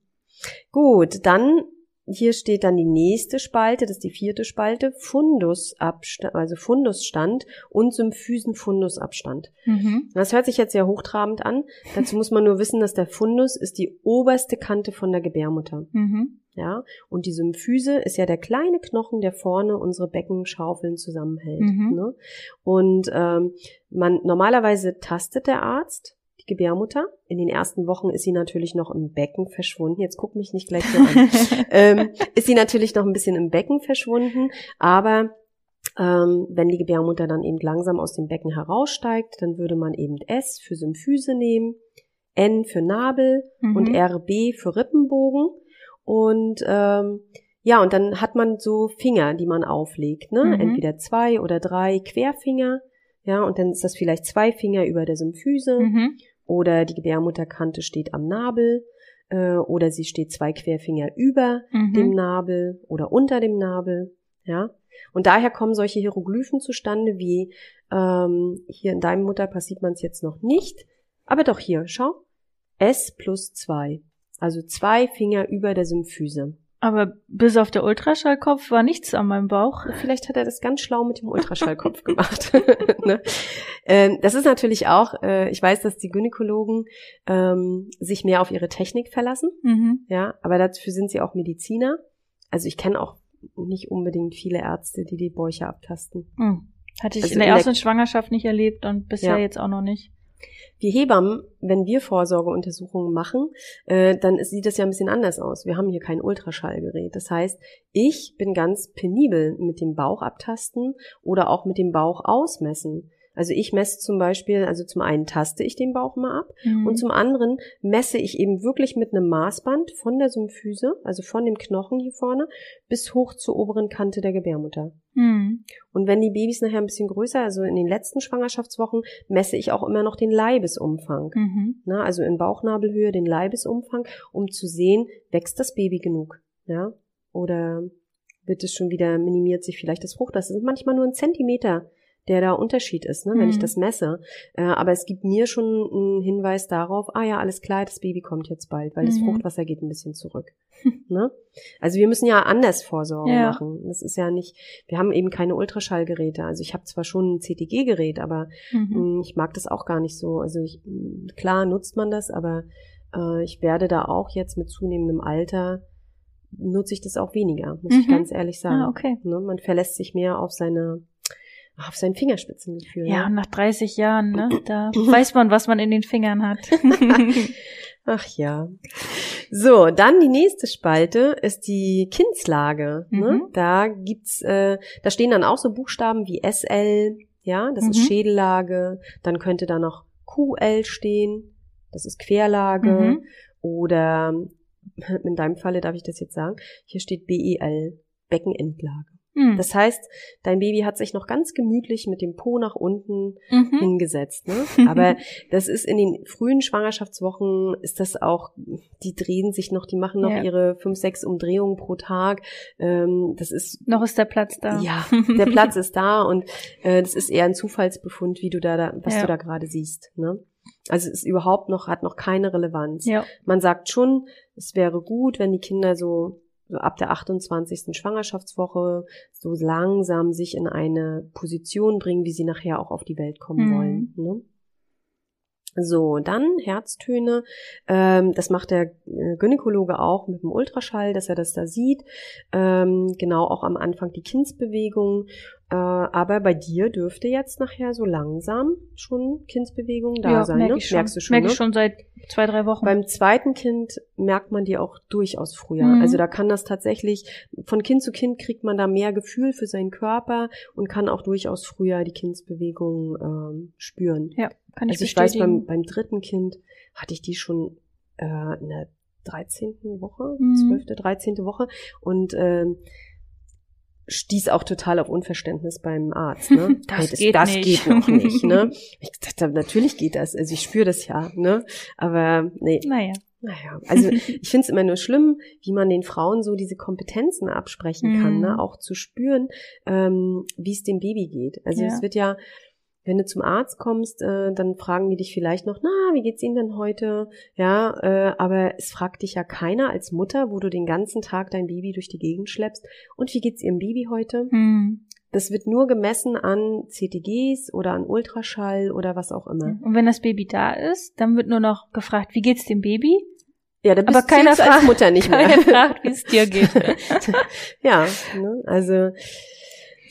Gut, dann hier steht dann die nächste Spalte, das ist die vierte Spalte, Fundusabstand, also Fundusstand und Symphysen-Fundusabstand. Mhm. Das hört sich jetzt sehr hochtrabend an. Dazu muss man nur wissen, dass der Fundus ist die oberste Kante von der Gebärmutter. Mhm. Ja, und die Symphyse ist ja der kleine Knochen, der vorne unsere Beckenschaufeln zusammenhält. Mhm. Ne? Und ähm, man normalerweise tastet der Arzt die Gebärmutter. In den ersten Wochen ist sie natürlich noch im Becken verschwunden. Jetzt guck mich nicht gleich so an. ähm, ist sie natürlich noch ein bisschen im Becken verschwunden, aber ähm, wenn die Gebärmutter dann eben langsam aus dem Becken heraussteigt, dann würde man eben S für Symphyse nehmen, N für Nabel und Mhm. RB für Rippenbogen. Und ähm, ja, und dann hat man so Finger, die man auflegt, ne? Mhm. Entweder zwei oder drei Querfinger. Ja, und dann ist das vielleicht zwei Finger über der Symphyse Mhm. oder die Gebärmutterkante steht am Nabel äh, oder sie steht zwei Querfinger über dem Mhm. Nabel oder unter dem Nabel. Ja, und daher kommen solche Hieroglyphen zustande, wie ähm, hier in deinem Mutterpass sieht man es jetzt noch nicht, aber doch hier, schau, S plus zwei, also zwei Finger über der Symphyse. Aber bis auf der Ultraschallkopf war nichts an meinem Bauch. Vielleicht hat er das ganz schlau mit dem Ultraschallkopf gemacht. ne? ähm, das ist natürlich auch, äh, ich weiß, dass die Gynäkologen ähm, sich mehr auf ihre Technik verlassen. Mhm. Ja, aber dafür sind sie auch Mediziner. Also ich kenne auch nicht unbedingt viele Ärzte, die die Bäuche abtasten. Mhm. Hatte ich Also in der in der- ersten Schwangerschaft nicht erlebt und bisher Ja. jetzt auch noch nicht. Wir Hebammen, wenn wir Vorsorgeuntersuchungen machen, äh, dann sieht das ja ein bisschen anders aus. Wir haben hier kein Ultraschallgerät. Das heißt, ich bin ganz penibel mit dem Bauch abtasten oder auch mit dem Bauch ausmessen. Also ich messe zum Beispiel, also zum einen taste ich den Bauch mal ab Mhm. und zum anderen messe ich eben wirklich mit einem Maßband von der Symphyse, also von dem Knochen hier vorne, bis hoch zur oberen Kante der Gebärmutter. Mhm. Und wenn die Babys nachher ein bisschen größer, also in den letzten Schwangerschaftswochen, messe ich auch immer noch den Leibesumfang. Mhm. Ne? Also in Bauchnabelhöhe den Leibesumfang, um zu sehen, wächst das Baby genug. Ja? Oder wird es schon wieder, minimiert sich vielleicht das Frucht. Das ist manchmal nur ein Zentimeter, der da Unterschied ist, ne, wenn ich Mhm. das messe. Äh, aber es gibt mir schon einen Hinweis darauf, ah ja, alles klar, das Baby kommt jetzt bald, weil das Mhm. Fruchtwasser geht ein bisschen zurück. ne? Also wir müssen ja anders Vorsorge Ja. machen. Das ist ja nicht, wir haben eben keine Ultraschallgeräte. Also ich habe zwar schon ein CTG-Gerät, aber Mhm. Mm, Ich mag das auch gar nicht so. Also ich, mm, klar nutzt man das, aber äh, ich werde da auch jetzt mit zunehmendem Alter nutze ich das auch weniger, muss ich Mhm. ganz ehrlich sagen. Ah, okay. Ne? Man verlässt sich mehr auf seine auf sein Fingerspitzengefühl. Ja, und ne? nach 30 Jahren, ne, da weiß man, was man in den Fingern hat. Ach ja. So, dann die nächste Spalte ist die Kindslage. Ne? Mhm. Da gibt's, äh, da stehen dann auch so Buchstaben wie SL, ja, das ist Mhm. Schädellage. Dann könnte da noch QL stehen, das ist Querlage. Mhm. Oder in deinem Falle darf ich das jetzt sagen, hier steht BEL, Beckenendlage. Mhm. Das heißt, dein Baby hat sich noch ganz gemütlich mit dem Po nach unten Mhm. hingesetzt. Ne? Aber das ist in den frühen Schwangerschaftswochen ist das auch, die drehen sich noch, die machen noch Ja. ihre fünf, sechs Umdrehungen pro Tag. Ähm, das ist Noch ist der Platz da. ja, der Platz ist da und äh, das ist eher ein Zufallsbefund, wie du da, da was Ja. du da gerade siehst. Ne? Also es ist überhaupt noch, hat noch keine Relevanz. Ja. Man sagt schon, es wäre gut, wenn die Kinder so, so ab der 28. Schwangerschaftswoche so langsam sich in eine Position bringen, wie sie nachher auch auf die Welt kommen Mhm. wollen. Ne? So, dann Herztöne. Ähm, das macht der äh, Gynäkologe auch mit dem Ultraschall, dass er das da sieht. Ähm, genau, auch am Anfang die Kindsbewegung. Äh, aber bei dir dürfte jetzt nachher so langsam schon Kindsbewegung da ja, sein. merke ne? ich schon. Merkst du schon, merke ne? ich schon seit zwei, drei Wochen. Beim zweiten Kind merkt man die auch durchaus früher. Mhm. Also da kann das tatsächlich, von Kind zu Kind kriegt man da mehr Gefühl für seinen Körper und kann auch durchaus früher die Kindsbewegung ähm, spüren. ja, kann ich also ich weiß, bestätigen. beim, beim dritten Kind hatte ich die schon äh, in der 13. Woche, Mhm. 12., 13. Woche und ähm, stieß auch total auf Unverständnis beim Arzt. Ne? Das Hey, geht das nicht. geht noch nicht. Ne? Ich dachte, natürlich geht das. Also ich spüre das ja. Ne? Aber nee, naja. Naja, also ich finde es immer nur schlimm, wie man den Frauen so diese Kompetenzen absprechen kann, Mhm. ne? auch zu spüren, ähm, wie es dem Baby geht. Also Ja. es wird ja, wenn du zum Arzt kommst, äh, dann fragen die dich vielleicht noch, na, wie geht's Ihnen denn heute? Ja, äh, aber es fragt dich ja keiner als Mutter, wo du den ganzen Tag dein Baby durch die Gegend schleppst. Und wie geht's Ihrem Baby heute? Hm. Das wird nur gemessen an CTGs oder an Ultraschall oder was auch immer. Und wenn das Baby da ist, dann wird nur noch gefragt, wie geht's dem Baby? Ja, da bist Aber keiner du als fragt- Mutter nicht mehr. Keiner fragt, wie es dir geht. Ja, ne? also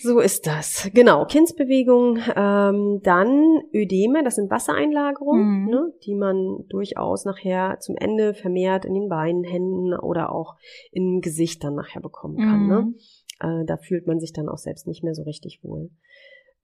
so ist das. Genau, Kindsbewegung, ähm, dann Ödeme, das sind Wassereinlagerungen, Mhm. ne, die man durchaus nachher zum Ende vermehrt in den Beinen, Händen oder auch im Gesicht dann nachher bekommen kann. Ne? Mhm. Äh, da fühlt man sich dann auch selbst nicht mehr so richtig wohl.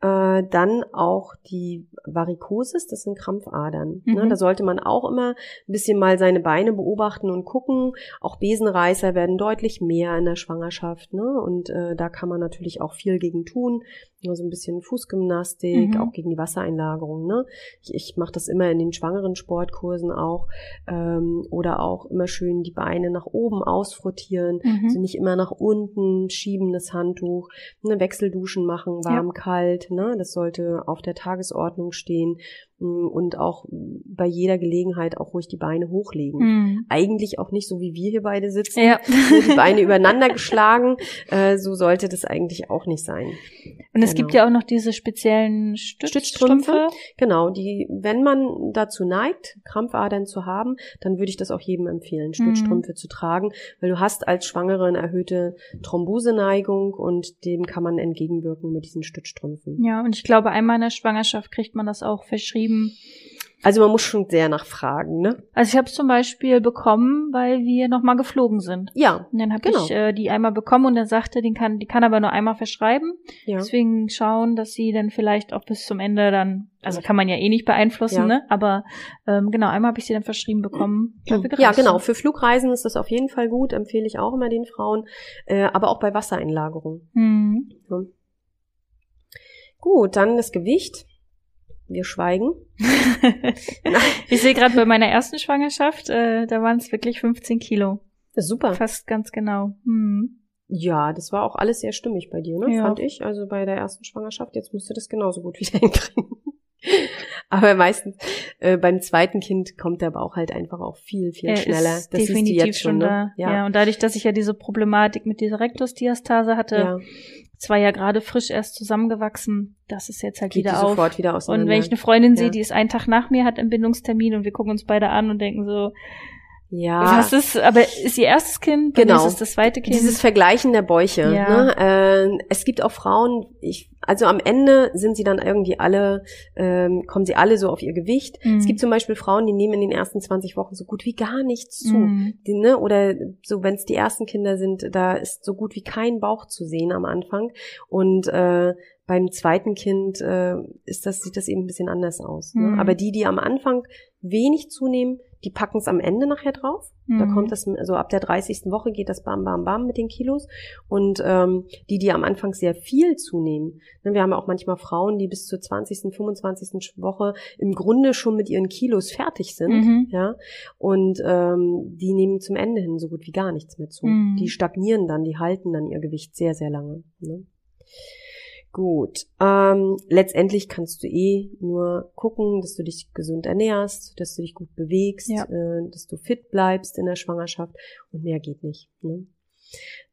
Äh, dann auch die Varikosis, das sind Krampfadern. Ne? Mhm. Da sollte man auch immer ein bisschen mal seine Beine beobachten und gucken. Auch Besenreißer werden deutlich mehr in der Schwangerschaft. Ne? Und äh, da kann man natürlich auch viel gegen tun. Nur so ein bisschen Fußgymnastik, Mhm. auch gegen die Wassereinlagerung. Ne? Ich, ich mache das immer in den schwangeren Sportkursen auch. Ähm, oder auch immer schön die Beine nach oben ausfrotieren. Mhm. Also nicht immer nach unten schieben das Handtuch, ne, Wechselduschen machen, warm, kalt, ne, das sollte auf der Tagesordnung stehen und auch bei jeder Gelegenheit auch ruhig die Beine hochlegen. Mhm. Eigentlich auch nicht so, wie wir hier beide sitzen, Ja. die Beine übereinander geschlagen, äh, so sollte das eigentlich auch nicht sein. Und es Genau. gibt ja auch noch diese speziellen Stützstrümpfe. Stützstrümpfe. Genau, die, wenn man dazu neigt, Krampfadern zu haben, dann würde ich das auch jedem empfehlen, Stützstrümpfe zu tragen, weil du hast als Schwangere eine erhöhte Thromboseneigung und dem kann man entgegenwirken mit diesen Stützstrümpfen. Ja, und ich glaube, einmal in der Schwangerschaft kriegt man das auch verschrieben. Also man muss schon sehr nachfragen, ne? Also ich habe es zum Beispiel bekommen, weil wir nochmal geflogen sind. Ja, Und dann habe Genau. ich äh, die einmal bekommen und er sagte, den kann, die kann aber nur einmal verschreiben. ja. Deswegen schauen, dass sie dann vielleicht auch bis zum Ende dann, also kann man ja eh nicht beeinflussen, Ja. ne? Aber ähm, genau, einmal habe ich sie dann verschrieben bekommen. Ja, genau. Für Flugreisen ist das auf jeden Fall gut, empfehle ich auch immer den Frauen, äh, aber auch bei Wassereinlagerung. Hm. Gut, dann das Gewicht. Wir schweigen. ich sehe gerade bei meiner ersten Schwangerschaft, äh, da waren es wirklich 15 Kilo. Super. Fast ganz genau. Hm. Ja, das war auch alles sehr stimmig bei dir, ne? Ja. Fand ich. Also bei der ersten Schwangerschaft, jetzt musst du das genauso gut wieder hinkriegen. Aber meistens äh, beim zweiten Kind kommt der Bauch halt einfach auch viel, viel Er schneller. ist das siehst du definitiv jetzt schon schon, ne? da. Ja. Ja. und dadurch, dass ich ja diese Problematik mit dieser Rektusdiastase hatte, ja. Es war ja gerade frisch erst zusammengewachsen, das ist jetzt halt Geht wieder auf. sofort wieder auseinander. Und wenn ich eine Freundin sehe, Ja. die ist einen Tag nach mir, hat Entbindungstermin und wir gucken uns beide an und denken so, ja, was ist, aber ist ihr erstes Kind? Genau. Ist es das zweite Kind? Dieses Vergleichen der Bäuche. Ja. Ne? Äh, es gibt auch Frauen, ich, also am Ende sind sie dann irgendwie alle, ähm, kommen sie alle so auf ihr Gewicht. Mhm. Es gibt zum Beispiel Frauen, die nehmen in den ersten 20 Wochen so gut wie gar nichts zu. Mhm. Die, ne? Oder so, wenn es die ersten Kinder sind, da ist so gut wie kein Bauch zu sehen am Anfang. Und äh, beim zweiten Kind äh, ist das, sieht das eben ein bisschen anders aus. Ne? Mhm. Aber die, die am Anfang wenig zunehmen, die packen es am Ende nachher drauf. Da Mhm. kommt das, also ab der 30. Woche geht das bam, bam, bam mit den Kilos. Und ähm, die, die am Anfang sehr viel zunehmen, ne, wir haben auch manchmal Frauen, die bis zur 20., 25. Woche im Grunde schon mit ihren Kilos fertig sind, Mhm. ja, und ähm, die nehmen zum Ende hin so gut wie gar nichts mehr zu. Mhm. Die stagnieren dann, die halten dann ihr Gewicht sehr, sehr lange. Ne? Gut. Ähm, letztendlich kannst du eh nur gucken, dass du dich gesund ernährst, dass du dich gut bewegst, Ja. äh, dass du fit bleibst in der Schwangerschaft und mehr geht nicht. Ne?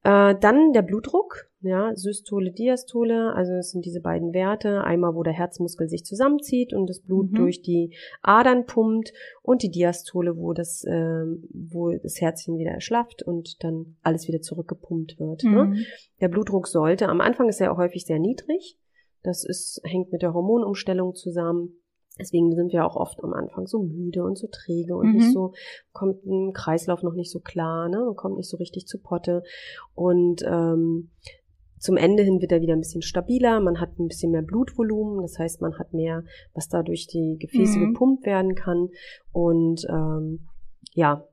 Äh, dann der Blutdruck, ja, Systole, Diastole, also das sind diese beiden Werte, einmal wo der Herzmuskel sich zusammenzieht und das Blut Mhm. durch die Adern pumpt und die Diastole, wo das, ähm, wo das Herzchen wieder erschlafft und dann alles wieder zurückgepumpt wird. Ne? Mhm. Der Blutdruck sollte, am Anfang ist er auch häufig sehr niedrig. Das ist, hängt mit der Hormonumstellung zusammen. Deswegen sind wir auch oft am Anfang so müde und so träge und Mhm. nicht so, kommt im Kreislauf noch nicht so klar, ne? Man kommt nicht so richtig zu Potte. Und ähm, zum Ende hin wird er wieder ein bisschen stabiler, man hat ein bisschen mehr Blutvolumen, das heißt, man hat mehr, was da durch die Gefäße Mhm. gepumpt werden kann. Und ähm, ja,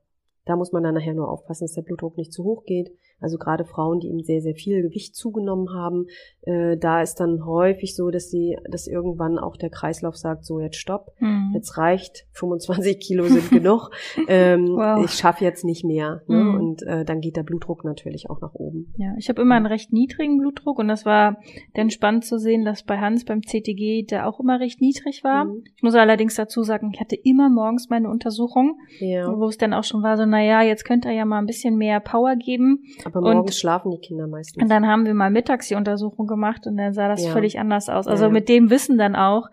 da muss man dann nachher nur aufpassen, dass der Blutdruck nicht zu hoch geht. Also gerade Frauen, die eben sehr, sehr viel Gewicht zugenommen haben, äh, da ist dann häufig so, dass sie, dass irgendwann auch der Kreislauf sagt, so jetzt stopp, Mhm. jetzt reicht, 25 Kilo sind genug, ähm, Wow. ich schaffe jetzt nicht mehr. Ne? Mhm. Und äh, dann geht der Blutdruck natürlich auch nach oben. Ja, ich habe immer einen recht niedrigen Blutdruck und das war dann spannend zu sehen, dass bei Hans beim CTG der auch immer recht niedrig war. Mhm. Ich muss allerdings dazu sagen, ich hatte immer morgens meine Untersuchung, Ja, wo es dann auch schon war so, na ja, jetzt könnte er ja mal ein bisschen mehr Power geben. Aber und- morgens schlafen die Kinder meistens. Und dann haben wir mal mittags die Untersuchung gemacht und dann sah das Ja. völlig anders aus. Also Ja. mit dem Wissen dann auch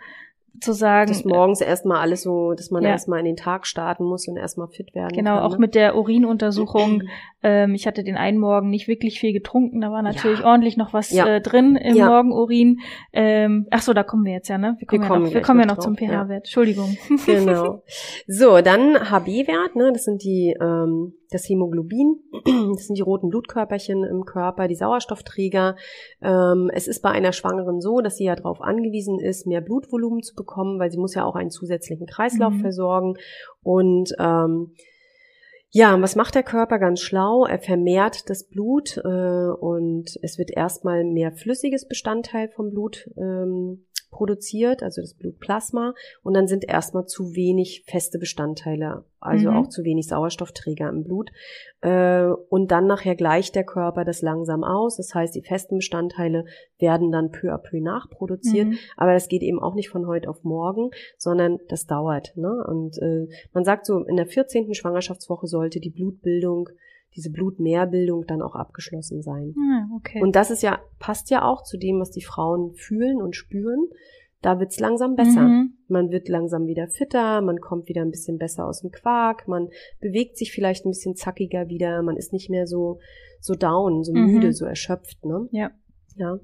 zu sagen, dass morgens erstmal alles so, dass man Ja. erstmal in den Tag starten muss und erstmal fit werden Genau, kann. auch ne? mit der Urinuntersuchung. ähm, ich hatte den einen Morgen nicht wirklich viel getrunken, da war natürlich Ja. ordentlich noch was Ja. äh, drin im Ja. Morgenurin. Ähm, ach so, da kommen wir jetzt ja, ne? Wir kommen, Wir ja, kommen noch, wir kommen ja noch zum ja. pH-Wert. Entschuldigung. Genau. So, dann HB-Wert, ne, das sind die, ähm, das Hämoglobin, das sind die roten Blutkörperchen im Körper, die Sauerstoffträger. Ähm, es ist bei einer Schwangeren so, dass sie ja darauf angewiesen ist, mehr Blutvolumen zu bekommen, weil sie muss ja auch einen zusätzlichen Kreislauf Mhm. versorgen. Und ähm, ja, was macht der Körper ganz schlau? Er vermehrt das Blut äh, und es wird erstmal mehr flüssiges Bestandteil vom Blut ähm, produziert, also das Blutplasma, und dann sind erstmal zu wenig feste Bestandteile, also Mhm. auch zu wenig Sauerstoffträger im Blut. Äh, und dann nachher gleicht der Körper das langsam aus. Das heißt, die festen Bestandteile werden dann peu à peu nachproduziert. Mhm. Aber das geht eben auch nicht von heute auf morgen, sondern das dauert. Ne? Und äh, man sagt so, in der 14. Schwangerschaftswoche sollte die Blutbildung, diese Blutmehrbildung dann auch abgeschlossen sein. Ah, okay. Und das ist ja, passt ja auch zu dem, was die Frauen fühlen und spüren. Da wird's langsam besser. Mhm. Man wird langsam wieder fitter, man kommt wieder ein bisschen besser aus dem Quark, man bewegt sich vielleicht ein bisschen zackiger wieder, man ist nicht mehr so, so down, so Mhm. müde, so erschöpft, ne? Ja. Ja.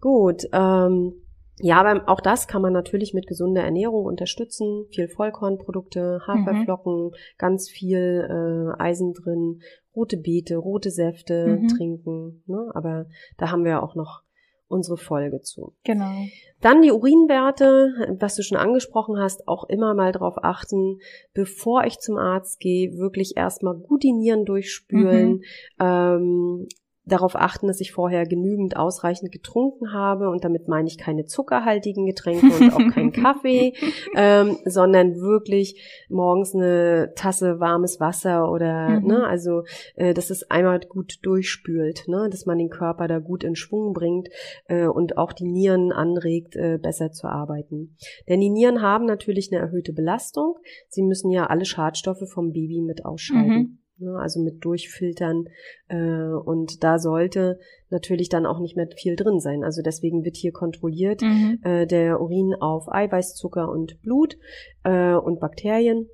Gut. Ähm, ja, aber auch das kann man natürlich mit gesunder Ernährung unterstützen. Viel Vollkornprodukte, Haferflocken, ganz viel äh, Eisen drin, rote Beete, rote Säfte Mhm. trinken. Ne? Aber da haben wir ja auch noch unsere Folge zu. Genau. Dann die Urinwerte, was du schon angesprochen hast, auch immer mal drauf achten, bevor ich zum Arzt gehe, wirklich erstmal gut die Nieren durchspülen, ähm, darauf achten, dass ich vorher genügend ausreichend getrunken habe und damit meine ich keine zuckerhaltigen Getränke und auch keinen Kaffee, ähm, sondern wirklich morgens eine Tasse warmes Wasser oder Mhm. ne, also äh, dass es einmal gut durchspült, ne, dass man den Körper da gut in Schwung bringt äh, und auch die Nieren anregt, äh, besser zu arbeiten. Denn die Nieren haben natürlich eine erhöhte Belastung. Sie müssen ja alle Schadstoffe vom Baby mit ausscheiden. Ne, also mit durchfiltern äh, und da sollte natürlich dann auch nicht mehr viel drin sein. Also deswegen wird hier kontrolliert Mhm. äh, der Urin auf Eiweißzucker und Blut äh, und Bakterien.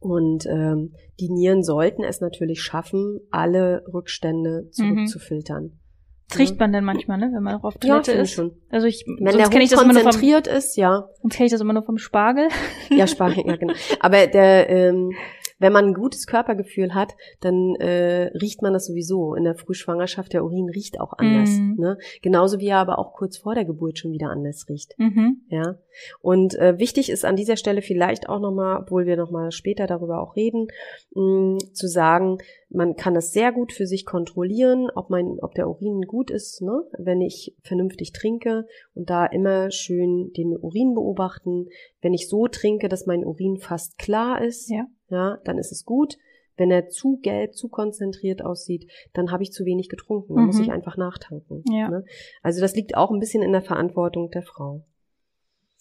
Und ähm, die Nieren sollten es natürlich schaffen, alle Rückstände zurückzufiltern. Das riecht man dann manchmal, ne, wenn man auf Toilette finde ist. schon. Also ich, Wenn der Hund ich das immer nur vom, konzentriert ist, ja. sonst kenne ich das immer nur vom Spargel. Ja, Spargel, ja, genau. Aber der, ähm, wenn man ein gutes Körpergefühl hat, dann äh, riecht man das sowieso. In der Frühschwangerschaft, der Urin riecht auch anders. Mhm. Ne? Genauso wie er aber auch kurz vor der Geburt schon wieder anders riecht. Mhm. Ja. Und äh, wichtig ist an dieser Stelle vielleicht auch nochmal, obwohl wir nochmal später darüber auch reden, mh, zu sagen, man kann das sehr gut für sich kontrollieren, ob mein, ob der Urin gut ist, ne? wenn ich vernünftig trinke und da immer schön den Urin beobachten. Wenn ich so trinke, dass mein Urin fast klar ist, Ja. Ja, dann ist es gut. Wenn er zu gelb, zu konzentriert aussieht, dann habe ich zu wenig getrunken. Dann muss Mhm. ich einfach nachtanken. Ja. Ne? Also das liegt auch ein bisschen in der Verantwortung der Frau.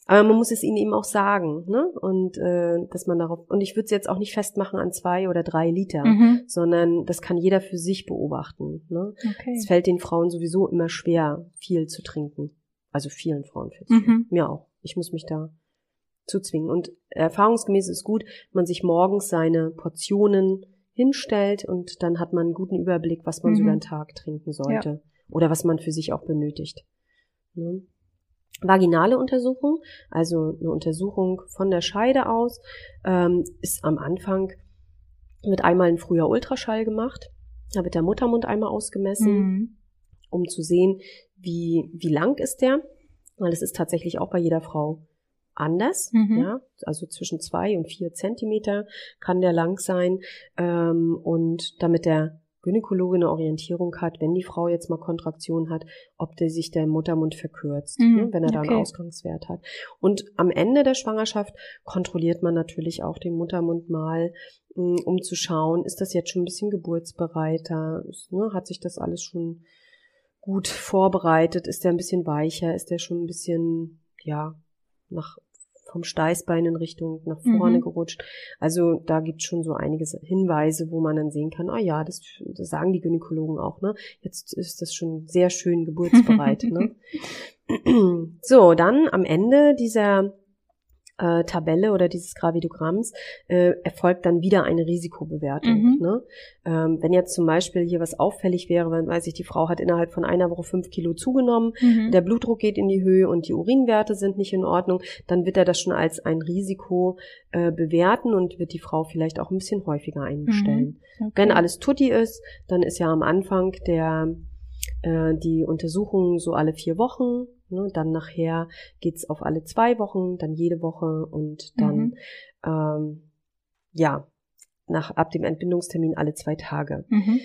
Aber man muss es ihnen eben auch sagen, ne? Und äh, dass man darauf und ich würde es jetzt auch nicht festmachen an zwei oder drei Liter, Mhm. sondern das kann jeder für sich beobachten. Ne? Okay. Es fällt den Frauen sowieso immer schwer, viel zu trinken. Also vielen Frauen fällt es Mhm. Mir auch. Ich muss mich da zuzwingen. Und erfahrungsgemäß ist gut, man sich morgens seine Portionen hinstellt und dann hat man einen guten Überblick, was man so Mhm. über den Tag trinken sollte. Oder was man für sich auch benötigt. Ne? Vaginale Untersuchung, also eine Untersuchung von der Scheide aus, ähm, ist am Anfang mit einmal ein früher Ultraschall gemacht. Da wird der Muttermund einmal ausgemessen Mhm. um zu sehen, wie, wie lang ist der, weil es ist tatsächlich auch bei jeder Frau anders, Mhm. ja, also zwischen zwei und vier Zentimeter kann der lang sein, ähm, und damit der Gynäkologe eine Orientierung hat, wenn die Frau jetzt mal Kontraktion hat, ob der sich der Muttermund verkürzt, Mhm, ne, wenn er da einen. Ausgangswert hat. Und am Ende der Schwangerschaft kontrolliert man natürlich auch den Muttermund mal, mh, um zu schauen, ist das jetzt schon ein bisschen geburtsbereiter, ist, ne, hat sich das alles schon gut vorbereitet, ist der ein bisschen weicher, ist der schon ein bisschen, ja, nach vom Steißbein in Richtung nach vorne Mhm. gerutscht. Also da gibt es schon so einige Hinweise, wo man dann sehen kann, ah ja, das, das sagen die Gynäkologen auch, ne? Jetzt ist das schon sehr schön geburtsbereit, ne? So, dann am Ende dieser äh, Tabelle oder dieses Gravidogramms äh, erfolgt dann wieder eine Risikobewertung. Mhm. Ne? Ähm, wenn jetzt zum Beispiel hier was auffällig wäre, wenn weiß ich, die Frau hat innerhalb von einer Woche fünf Kilo zugenommen, Mhm. der Blutdruck geht in die Höhe und die Urinwerte sind nicht in Ordnung, dann wird er das schon als ein Risiko äh, bewerten und wird die Frau vielleicht auch ein bisschen häufiger einbestellen. Okay. Wenn alles tutti ist, dann ist ja am Anfang der äh, die Untersuchung so alle vier Wochen. Ne? Dann nachher geht's auf alle zwei Wochen, dann jede Woche und dann Mhm. ähm, ja nach ab dem Entbindungstermin alle zwei Tage. Mhm.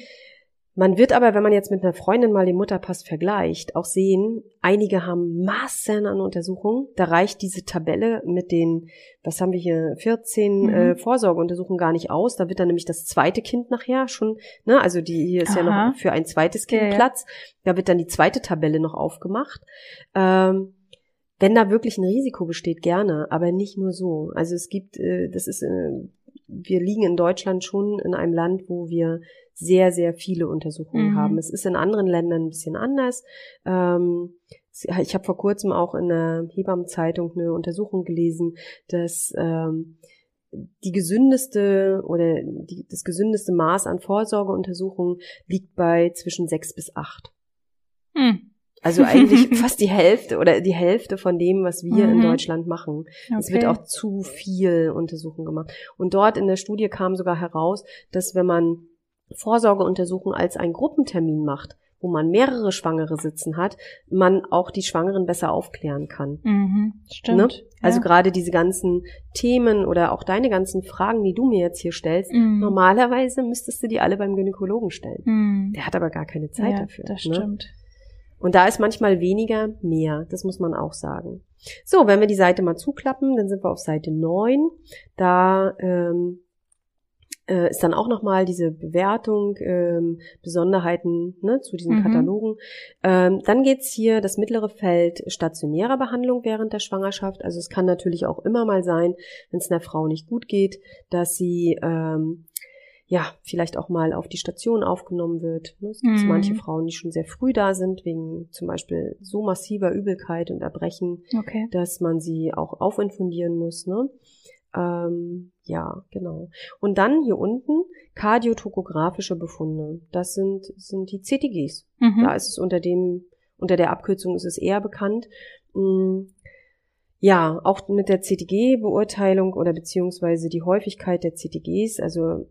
Man wird aber, wenn man jetzt mit einer Freundin mal den Mutterpass vergleicht, auch sehen, einige haben Massen an Untersuchungen. Da reicht diese Tabelle mit den, was haben wir hier, 14 Mhm. äh, Vorsorgeuntersuchungen gar nicht aus. Da wird dann nämlich das zweite Kind nachher schon, ne, also die hier ist ja Aha. noch für ein zweites Kind Ja, ja. Platz. Da wird dann die zweite Tabelle noch aufgemacht. Ähm, wenn da wirklich ein Risiko besteht, gerne, aber nicht nur so. Also es gibt, äh, das ist, äh, wir liegen in Deutschland schon in einem Land, wo wir sehr, sehr viele Untersuchungen Mhm. haben. Es ist in anderen Ländern ein bisschen anders. Ähm, ich habe vor kurzem auch in der Hebammenzeitung eine Untersuchung gelesen, dass ähm, die gesündeste oder die, das gesündeste Maß an Vorsorgeuntersuchungen liegt bei zwischen sechs bis acht. Hm. Also eigentlich fast die Hälfte oder die Hälfte von dem, was wir in Mhm. Deutschland machen. Es wird Okay. auch zu viel Untersuchungen gemacht. Und dort in der Studie kam sogar heraus, dass wenn man Vorsorgeuntersuchungen als einen Gruppentermin macht, wo man mehrere Schwangere sitzen hat, man auch die Schwangeren besser aufklären kann. Mhm. Stimmt. Ne? Also ja. gerade diese ganzen Themen oder auch deine ganzen Fragen, die du mir jetzt hier stellst, Mhm. normalerweise müsstest du die alle beim Gynäkologen stellen. Mhm. Der hat aber gar keine Zeit ja, dafür. Das ne? stimmt. Und da ist manchmal weniger mehr, das muss man auch sagen. So, wenn wir die Seite mal zuklappen, dann sind wir auf Seite 9. Da ähm, äh, ist dann auch nochmal diese Bewertung, ähm, Besonderheiten ne, zu diesen Mhm. Katalogen. Ähm, dann geht's hier das mittlere Feld stationärer Behandlung während der Schwangerschaft. Also es kann natürlich auch immer mal sein, wenn es einer Frau nicht gut geht, dass sie ähm, ja, vielleicht auch mal auf die Station aufgenommen wird. ne? Es gibt Mhm. manche Frauen, die schon sehr früh da sind, wegen zum Beispiel so massiver Übelkeit und Erbrechen, Okay. dass man sie auch aufinfundieren muss. Ne? Ähm, ja, genau. Und dann hier unten kardiotokografische Befunde. Das sind, sind die CTGs. Mhm. Da ist es unter dem, unter der Abkürzung ist es eher bekannt. Mm, Ja, auch mit der CTG-Beurteilung oder beziehungsweise die Häufigkeit der CTGs, also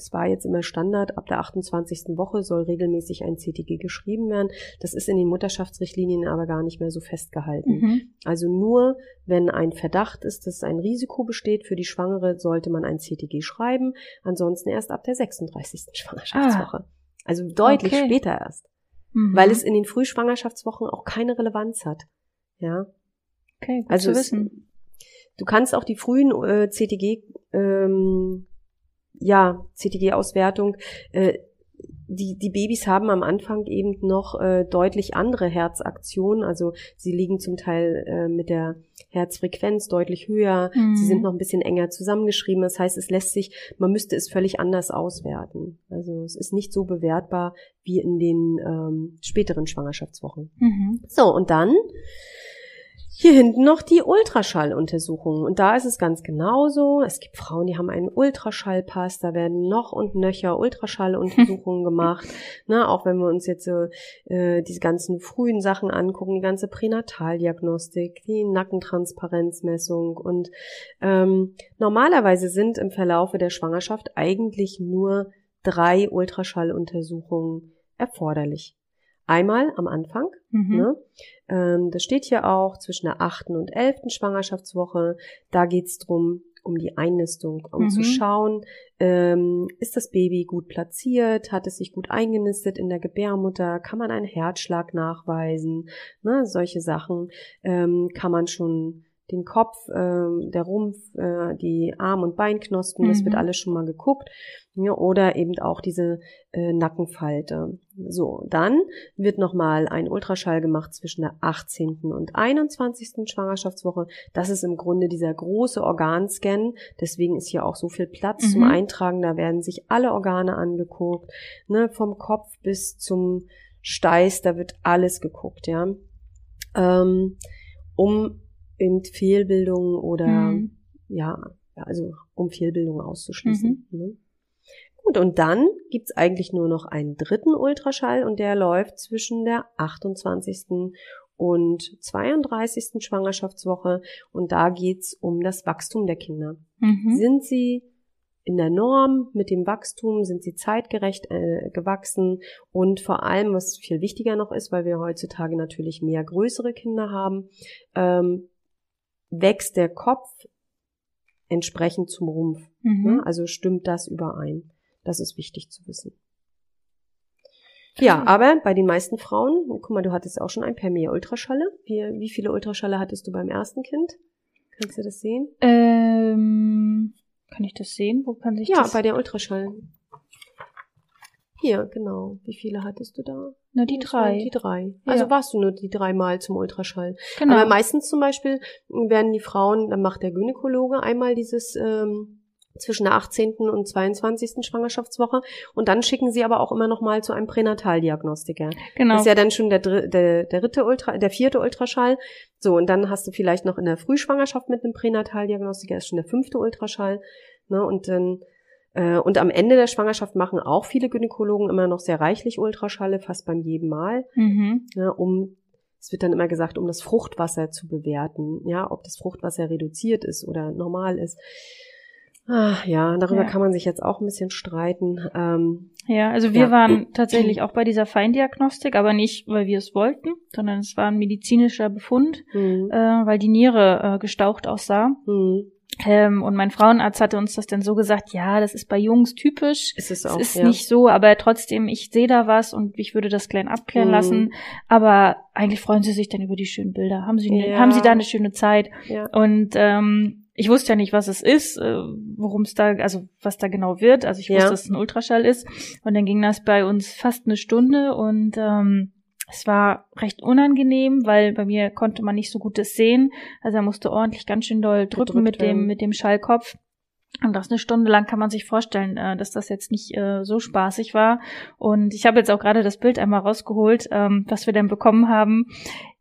es war jetzt immer Standard, ab der 28. Woche soll regelmäßig ein CTG geschrieben werden. Das ist in den Mutterschaftsrichtlinien aber gar nicht mehr so festgehalten. Mhm. Also nur, wenn ein Verdacht ist, dass ein Risiko besteht für die Schwangere, sollte man ein CTG schreiben. Ansonsten erst ab der 36. Schwangerschaftswoche. Also deutlich Okay. später erst Mhm. weil es in den Frühschwangerschaftswochen auch keine Relevanz hat. Ja, okay, gut also zu es, wissen. du kannst auch die frühen äh, CTG, ähm, ja, CTG-Auswertung, äh, die, die Babys haben am Anfang eben noch äh, deutlich andere Herzaktionen, also sie liegen zum Teil äh, mit der Herzfrequenz deutlich höher, Mhm. sie sind noch ein bisschen enger zusammengeschrieben, das heißt, es lässt sich, man müsste es völlig anders auswerten. Also es ist nicht so bewertbar wie in den ähm, späteren Schwangerschaftswochen. Mhm. So, und dann hier hinten noch die Ultraschalluntersuchungen. Und da ist es ganz genauso. Es gibt Frauen, die haben einen Ultraschallpass, da werden noch und nöcher Ultraschalluntersuchungen gemacht. Na, auch wenn wir uns jetzt so äh, diese ganzen frühen Sachen angucken, die ganze Pränataldiagnostik, die Nackentransparenzmessung und ähm, normalerweise sind im Verlaufe der Schwangerschaft eigentlich nur drei Ultraschalluntersuchungen erforderlich. Einmal am Anfang, Mhm. Ne? Ähm, das steht hier auch zwischen der achten und elften Schwangerschaftswoche. Da geht's drum, um die Einnistung, um Mhm. zu schauen, ähm, ist das Baby gut platziert, hat es sich gut eingenistet in der Gebärmutter, kann man einen Herzschlag nachweisen, ne, solche Sachen, ähm, kann man schon den Kopf, ähm, der Rumpf, äh, die Arm- und Beinknospen, das Mhm. wird alles schon mal geguckt. Ja, oder eben auch diese äh, Nackenfalte. So, dann wird nochmal ein Ultraschall gemacht zwischen der 18. und 21. Schwangerschaftswoche. Das ist im Grunde dieser große Organscan. Deswegen ist hier auch so viel Platz zum Mhm. Eintragen. Da werden sich alle Organe angeguckt, ne, vom Kopf bis zum Steiß. Da wird alles geguckt, ja, ähm, um eben Fehlbildungen oder Mhm. ja, also um Fehlbildungen auszuschließen. Ne? Gut, und dann gibt's eigentlich nur noch einen dritten Ultraschall und der läuft zwischen der 28. und 32. Schwangerschaftswoche und da geht's um das Wachstum der Kinder. Mhm. Sind sie in der Norm mit dem Wachstum, sind sie zeitgerecht äh, gewachsen und vor allem, was viel wichtiger noch ist, weil wir heutzutage natürlich mehr größere Kinder haben, ähm, wächst der Kopf entsprechend zum Rumpf. Mhm. Ne? Also stimmt das überein. Das ist wichtig zu wissen. Ja, aber bei den meisten Frauen, guck mal, du hattest auch schon ein paar mehr Ultraschalle. Wie, wie viele Ultraschalle hattest du beim ersten Kind? Kannst du das sehen? Ähm, kann ich das sehen? Wo kann sich Ja, das? bei der Ultraschall. Hier, genau. Wie viele hattest du da? Nur die Das drei. Die drei. Ja. Also warst du nur die dreimal zum Ultraschall. genau. Aber meistens zum Beispiel werden die Frauen, dann macht der Gynäkologe einmal dieses ähm, zwischen der 18. und 22. Schwangerschaftswoche und dann schicken sie aber auch immer noch mal zu einem Pränataldiagnostiker. genau. Das ist ja dann schon der, der, der dritte Ultra, der vierte Ultraschall. So, und dann hast du vielleicht noch in der Frühschwangerschaft mit einem Pränataldiagnostiker, ist schon der fünfte Ultraschall. Ne, und dann und am Ende der Schwangerschaft machen auch viele Gynäkologen immer noch sehr reichlich Ultraschalle, fast beim jedem Mal mhm. ja, um es wird dann immer gesagt, um das Fruchtwasser zu bewerten, ja, ob das Fruchtwasser reduziert ist oder normal ist. Ah, ja, darüber Ja. kann man sich jetzt auch ein bisschen streiten. Ähm, Ja, also wir Ja. waren tatsächlich auch bei dieser Feindiagnostik, aber nicht, weil wir es wollten, sondern es war ein medizinischer Befund, hm, äh, weil die Niere äh, gestaucht aussah. hm, Ähm, und mein Frauenarzt hatte uns das dann so gesagt, ja, das ist bei Jungs typisch. ist es Es auch. ist ja. nicht so, aber trotzdem, ich sehe da was und ich würde das klein abklären Mhm. lassen. Aber eigentlich freuen sie sich dann über die schönen Bilder. Haben sie, ne, Ja. haben sie da eine schöne Zeit? ja. Und ähm, ich wusste ja nicht, was es ist, äh, worum es da, also was da genau wird. Also ich wusste, dass es ein Ultraschall ist. Und dann ging das bei uns fast eine Stunde und ähm, es war recht unangenehm, weil bei mir konnte man nicht so gut das sehen. Also er musste ordentlich ganz schön doll drücken mit dem, mit dem Schallkopf. Und das eine Stunde lang kann man sich vorstellen, äh, dass das jetzt nicht äh, so spaßig war. Und ich habe jetzt auch gerade das Bild einmal rausgeholt, ähm, was wir dann bekommen haben.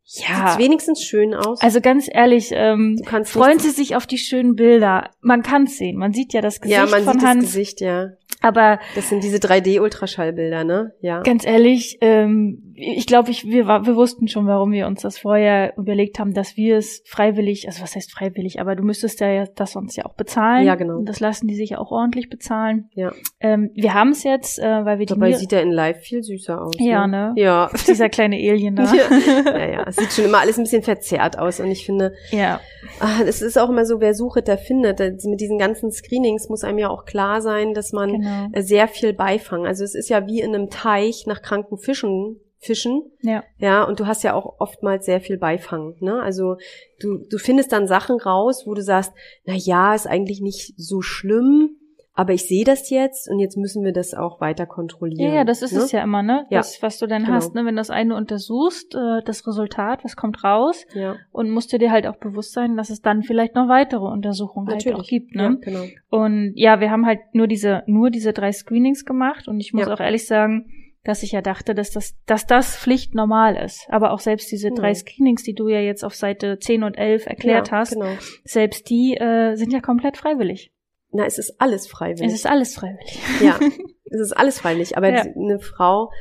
Ja, Sieht's wenigstens schön aus. also ganz ehrlich, ähm, freuen Sie sich auf die schönen Bilder. Man kann es sehen, man sieht ja das Gesicht ja, man von sieht Hans. das Gesicht, ja. Aber Das sind diese 3D-Ultraschallbilder, ne? Ja. ganz ehrlich, ähm, ich glaube, ich, wir, wir wussten schon, warum wir uns das vorher überlegt haben, dass wir es freiwillig, also was heißt freiwillig, aber du müsstest ja das sonst ja auch bezahlen. Ja, genau. Und das lassen die sich ja auch ordentlich bezahlen. Ja. Ähm, wir haben es jetzt, äh, weil wir die Dabei sieht er in live viel süßer aus. Ja, ne? Ja. dieser kleine Alien da. ja, ja, ja. Es sieht schon immer alles ein bisschen verzerrt aus und ich finde, ja. Ah, es ist auch immer so, wer sucht, der findet. Mit diesen ganzen Screenings muss einem ja auch klar sein, dass man Genau. Äh, sehr viel Beifang. Also es ist ja wie in einem Teich nach kranken Fischen, Fischen. Ja. Ja, und du hast ja auch oftmals sehr viel Beifang. Ne? Also du, du findest dann Sachen raus, wo du sagst, na ja, ist eigentlich nicht so schlimm, aber ich sehe das jetzt und jetzt müssen wir das auch weiter kontrollieren. Ja, ja, das ist ne? es ja immer, ne? Ja. Das, was du dann Genau. hast, ne? Wenn du das eine untersuchst, äh, das Resultat, was kommt raus, Ja, und musst dir dir halt auch bewusst sein, dass es dann vielleicht noch weitere Untersuchungen halt natürlich. auch gibt, Ja, ne? genau. Und ja, wir haben halt nur diese, nur diese drei Screenings gemacht und ich muss Ja. auch ehrlich sagen, dass ich ja dachte, dass das, dass das Pflicht normal ist. Aber auch selbst diese drei Ja. Screenings, die du ja jetzt auf Seite 10 und 11 erklärt ja, hast, Genau. selbst die äh, sind ja komplett freiwillig. Na, es ist alles freiwillig. Es ist alles freiwillig. Ja, es ist alles freiwillig. Aber Ja. eine Frau,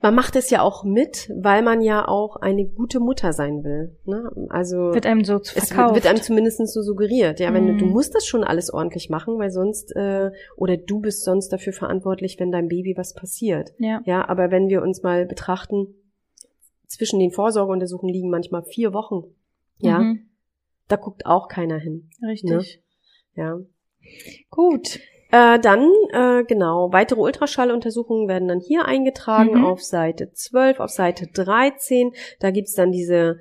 man macht es ja auch mit, weil man ja auch eine gute Mutter sein will. Ne? Also Wird einem so es wird, verkauft. wird einem zumindest so suggeriert. Ja, wenn du, du Mhm. musst das schon alles ordentlich machen, weil sonst äh, oder du bist sonst dafür verantwortlich, wenn deinem Baby was passiert. ja. Ja, aber wenn wir uns mal betrachten, zwischen den Vorsorgeuntersuchungen liegen manchmal vier Wochen. Ja, Mhm. da guckt auch keiner hin. Richtig. Ne? Ja. Gut. Äh, dann, äh, genau, weitere Ultraschalluntersuchungen werden dann hier eingetragen Mhm. auf Seite 12, auf Seite 13. Da gibt's dann diese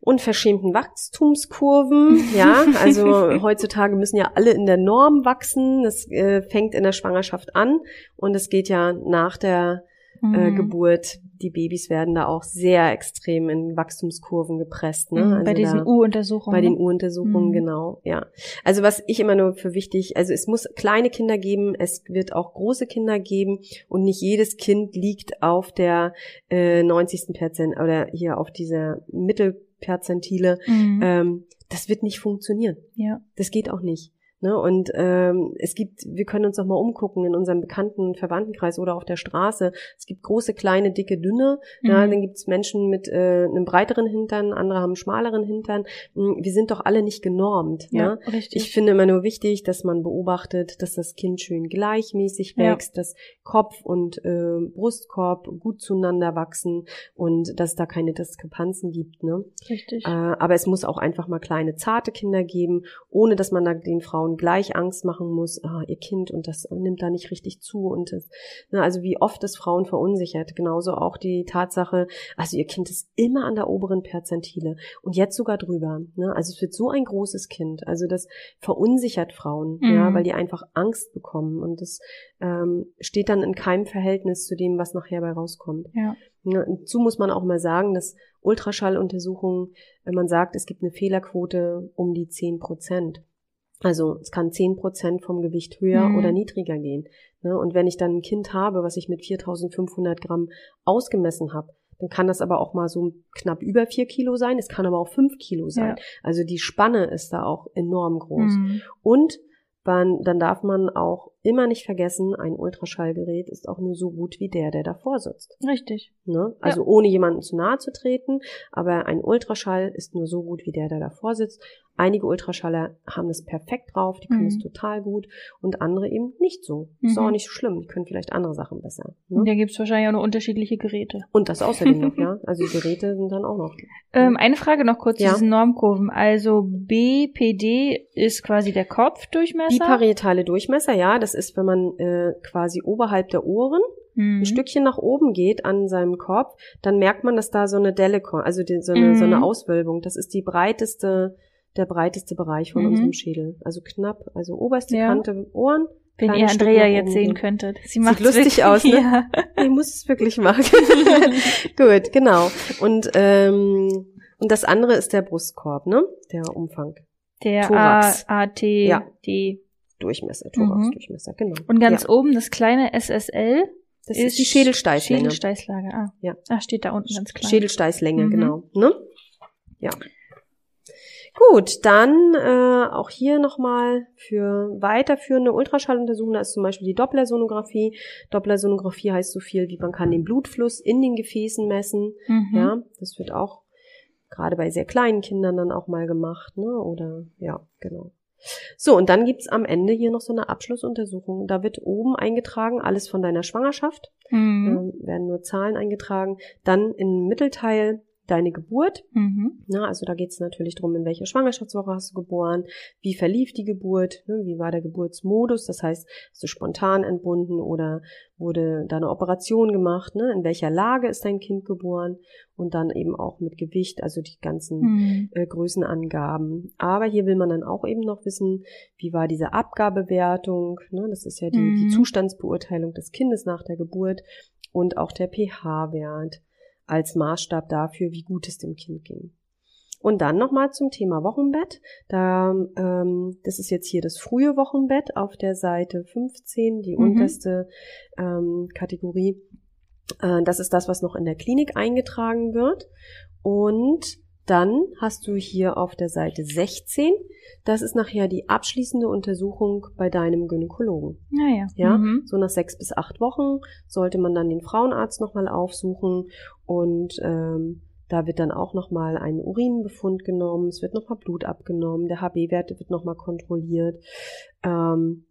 unverschämten Wachstumskurven. Ja, also heutzutage müssen ja alle in der Norm wachsen. Das äh, fängt in der Schwangerschaft an und es geht ja nach der äh, Mhm. Geburt. Die Babys werden da auch sehr extrem in Wachstumskurven gepresst. Ne? Mhm, Also bei diesen U-Untersuchungen. bei den U-Untersuchungen, Mhm. genau, ja. Also was ich immer nur für wichtig, also es muss kleine Kinder geben, es wird auch große Kinder geben und nicht jedes Kind liegt auf der äh, 90. Perzent oder hier auf dieser Mittelperzentile. Mhm. Ähm, das wird nicht funktionieren. ja. Das geht auch nicht. Ne? Und ähm, es gibt, wir können uns noch mal umgucken in unserem bekannten Verwandtenkreis oder auf der Straße. Es gibt große, kleine, dicke, dünne. Ja, Mhm. dann gibt es Menschen mit äh, einem breiteren Hintern, andere haben einen schmaleren Hintern. Mm, Wir sind doch alle nicht genormt. Ja, Ne? richtig. Ich finde immer nur wichtig, dass man beobachtet, dass das Kind schön gleichmäßig Ja. wächst, dass Kopf und äh, Brustkorb gut zueinander wachsen und dass es da keine Diskrepanzen gibt. Ne? richtig. Äh, aber es muss auch einfach mal kleine, zarte Kinder geben, ohne dass man da den Frauen gleich Angst machen muss, ah, ihr Kind und das nimmt da nicht richtig zu und das, ne, also wie oft das Frauen verunsichert. Genauso auch die Tatsache, also ihr Kind ist immer an der oberen Perzentile und jetzt sogar drüber. Ne? Also es wird so ein großes Kind. Also das verunsichert Frauen, Mhm. ja, weil die einfach Angst bekommen und das ähm, steht dann in keinem Verhältnis zu dem, was nachher bei rauskommt. ja. Und dazu muss man auch mal sagen, dass Ultraschalluntersuchungen, wenn man sagt, es gibt eine Fehlerquote um die 10 Prozent. Also es kann 10 Prozent vom Gewicht höher Mhm. oder niedriger gehen. Ne? Und wenn ich dann ein Kind habe, was ich mit 4500 Gramm ausgemessen habe, dann kann das aber auch mal so knapp über 4 Kilo sein. Es kann aber auch 5 Kilo sein. Ja. Also die Spanne ist da auch enorm groß. Mhm. Und man, dann darf man auch immer nicht vergessen, ein Ultraschallgerät ist auch nur so gut wie der, der davor sitzt. Richtig. Ne? Also ohne jemanden zu nahe zu treten, aber ein Ultraschall ist nur so gut wie der, der davor sitzt. Einige Ultraschaller haben das perfekt drauf, die können Mhm. es total gut und andere eben nicht so. Ist Mhm. auch nicht so schlimm, die können vielleicht andere Sachen besser. Ne? da gibt's wahrscheinlich auch noch unterschiedliche Geräte. Und das außerdem noch, ja. Also die Geräte sind dann auch noch. Ähm, eine Frage noch kurz Ja. zu diesen Normkurven. Also BPD ist quasi der Kopfdurchmesser. Biparietale Durchmesser, ja, das ist, wenn man äh, quasi oberhalb der Ohren Mhm. ein Stückchen nach oben geht an seinem Kopf, dann merkt man, dass da so eine Delle kommt, also die, so, eine, so eine Mhm. Auswölbung. Das ist die breiteste, der breiteste Bereich von Mhm. unserem Schädel. Also knapp, also oberste Ja. Kante Ohren. Wenn ihr Andrea jetzt sehen könntet. Sie Sieht macht lustig aus, ne? Ja. Ich muss es wirklich machen. Gut, genau. Und ähm, und das andere ist der Brustkorb, ne? Der Umfang, Der Thorax. A, A, T, Ja. D. Durchmesser, Thoraxdurchmesser, genau. Und ganz ja. oben das kleine SSL das ist, die Schädelsteißlänge. Schädelsteißlage. Ah. Ja. Ah, steht da unten ganz klein. Schädelsteißlänge, Mhm. genau. Ne? Ja. Gut, dann äh, auch hier nochmal für weiterführende Ultraschalluntersuchungen, da ist zum Beispiel die Dopplersonographie. Dopplersonographie heißt so viel, wie man kann den Blutfluss in den Gefäßen messen. Mhm. Ja, das wird auch gerade bei sehr kleinen Kindern dann auch mal gemacht, ne? Oder ja, genau. So, und dann gibt's am Ende hier noch so eine Abschlussuntersuchung. Da wird oben eingetragen, alles von deiner Schwangerschaft. Mhm. Ähm, werden nur Zahlen eingetragen. Dann im Mittelteil deine Geburt. Mhm. Na, also da geht es natürlich drum, in welcher Schwangerschaftswoche hast du geboren, wie verlief die Geburt, ne, wie war der Geburtsmodus, das heißt, hast du spontan entbunden oder wurde da eine Operation gemacht, ne, in welcher Lage ist dein Kind geboren und dann eben auch mit Gewicht, also die ganzen Mhm. äh, Größenangaben. Aber hier will man dann auch eben noch wissen, wie war diese Abgabewertung, ne, das ist ja die, die Mhm. Zustandsbeurteilung des Kindes nach der Geburt und auch der pH-Wert als Maßstab dafür, wie gut es dem Kind ging. Und dann nochmal zum Thema Wochenbett. Da, ähm, das ist jetzt hier das frühe Wochenbett auf der Seite 15, die Mhm. unterste ähm, Kategorie. Äh, das ist das, was noch in der Klinik eingetragen wird. Und dann hast du hier auf der Seite 16, das ist nachher die abschließende Untersuchung bei deinem Gynäkologen. Naja. Ja, Mhm. so nach sechs bis acht Wochen sollte man dann den Frauenarzt nochmal aufsuchen und ähm, da wird dann auch nochmal ein Urinbefund genommen, es wird nochmal Blut abgenommen, der HB-Wert wird nochmal kontrolliert. Ähm,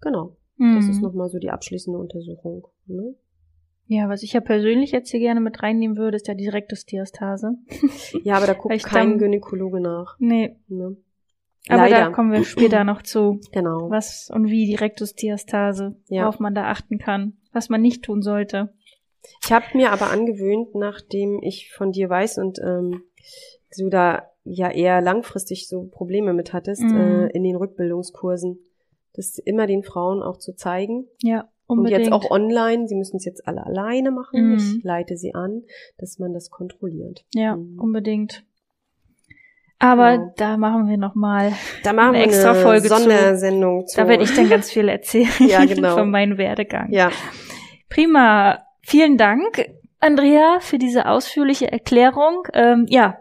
genau, das Mhm. ist nochmal so die abschließende Untersuchung. Ne? Ja, was ich ja persönlich jetzt hier gerne mit reinnehmen würde, ist ja die Rektusdiastase. Ja, aber da guckt kein dann- Gynäkologe nach. Nee. Ne? Aber Leider. da kommen wir später noch zu, Genau. was und wie die Rektusdiastase, Ja. worauf man da achten kann, was man nicht tun sollte. Ich habe mir aber angewöhnt, nachdem ich von dir weiß und ähm, du da ja eher langfristig so Probleme mit hattest, Mhm. äh, in den Rückbildungskursen, das immer den Frauen auch zu zeigen. Ja, Und unbedingt. jetzt auch online, sie müssen es jetzt alle alleine machen, Mhm. ich leite sie an, dass man das kontrolliert. Ja, Mhm. unbedingt. Aber Genau. da machen wir noch mal. Da machen Eine extra eine Folge zu. Sondersendung zu. Da werde ich dann ganz viel erzählen Ja, genau. von meinem Werdegang. Ja, Prima. Vielen Dank, Andrea, für diese ausführliche Erklärung. Ähm, ja,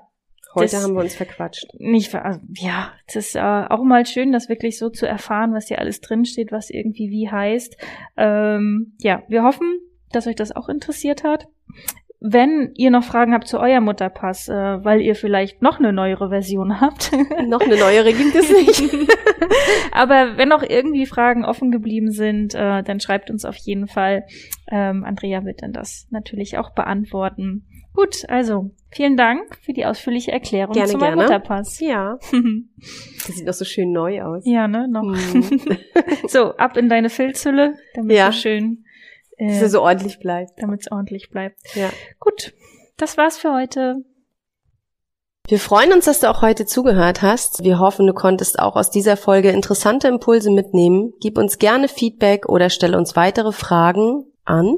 heute Das- haben wir uns verquatscht. nicht, also, ja, es ist äh, auch mal schön, das wirklich so zu erfahren, was hier alles drinsteht, was irgendwie wie heißt. Ähm, ja, wir hoffen, dass euch das auch interessiert hat. Wenn ihr noch Fragen habt zu eurem Mutterpass, äh, weil ihr vielleicht noch eine neuere Version habt, Noch eine neuere gibt es nicht. aber wenn noch irgendwie Fragen offen geblieben sind, äh, dann schreibt uns auf jeden Fall. Ähm, Andrea wird dann das natürlich auch beantworten. Gut, also vielen Dank für die ausführliche Erklärung Gerne, zu meinem gerne. Mutterpass. ja, das sieht doch so schön neu aus. ja, ne, noch. Mhm. So, ab in deine Filzhülle, damit Ja. es schön, Dass äh, er so ordentlich bleibt. damit es ordentlich bleibt. Ja. Gut, das war's für heute. Wir freuen uns, dass du auch heute zugehört hast. Wir hoffen, du konntest auch aus dieser Folge interessante Impulse mitnehmen. Gib uns gerne Feedback oder stelle uns weitere Fragen an.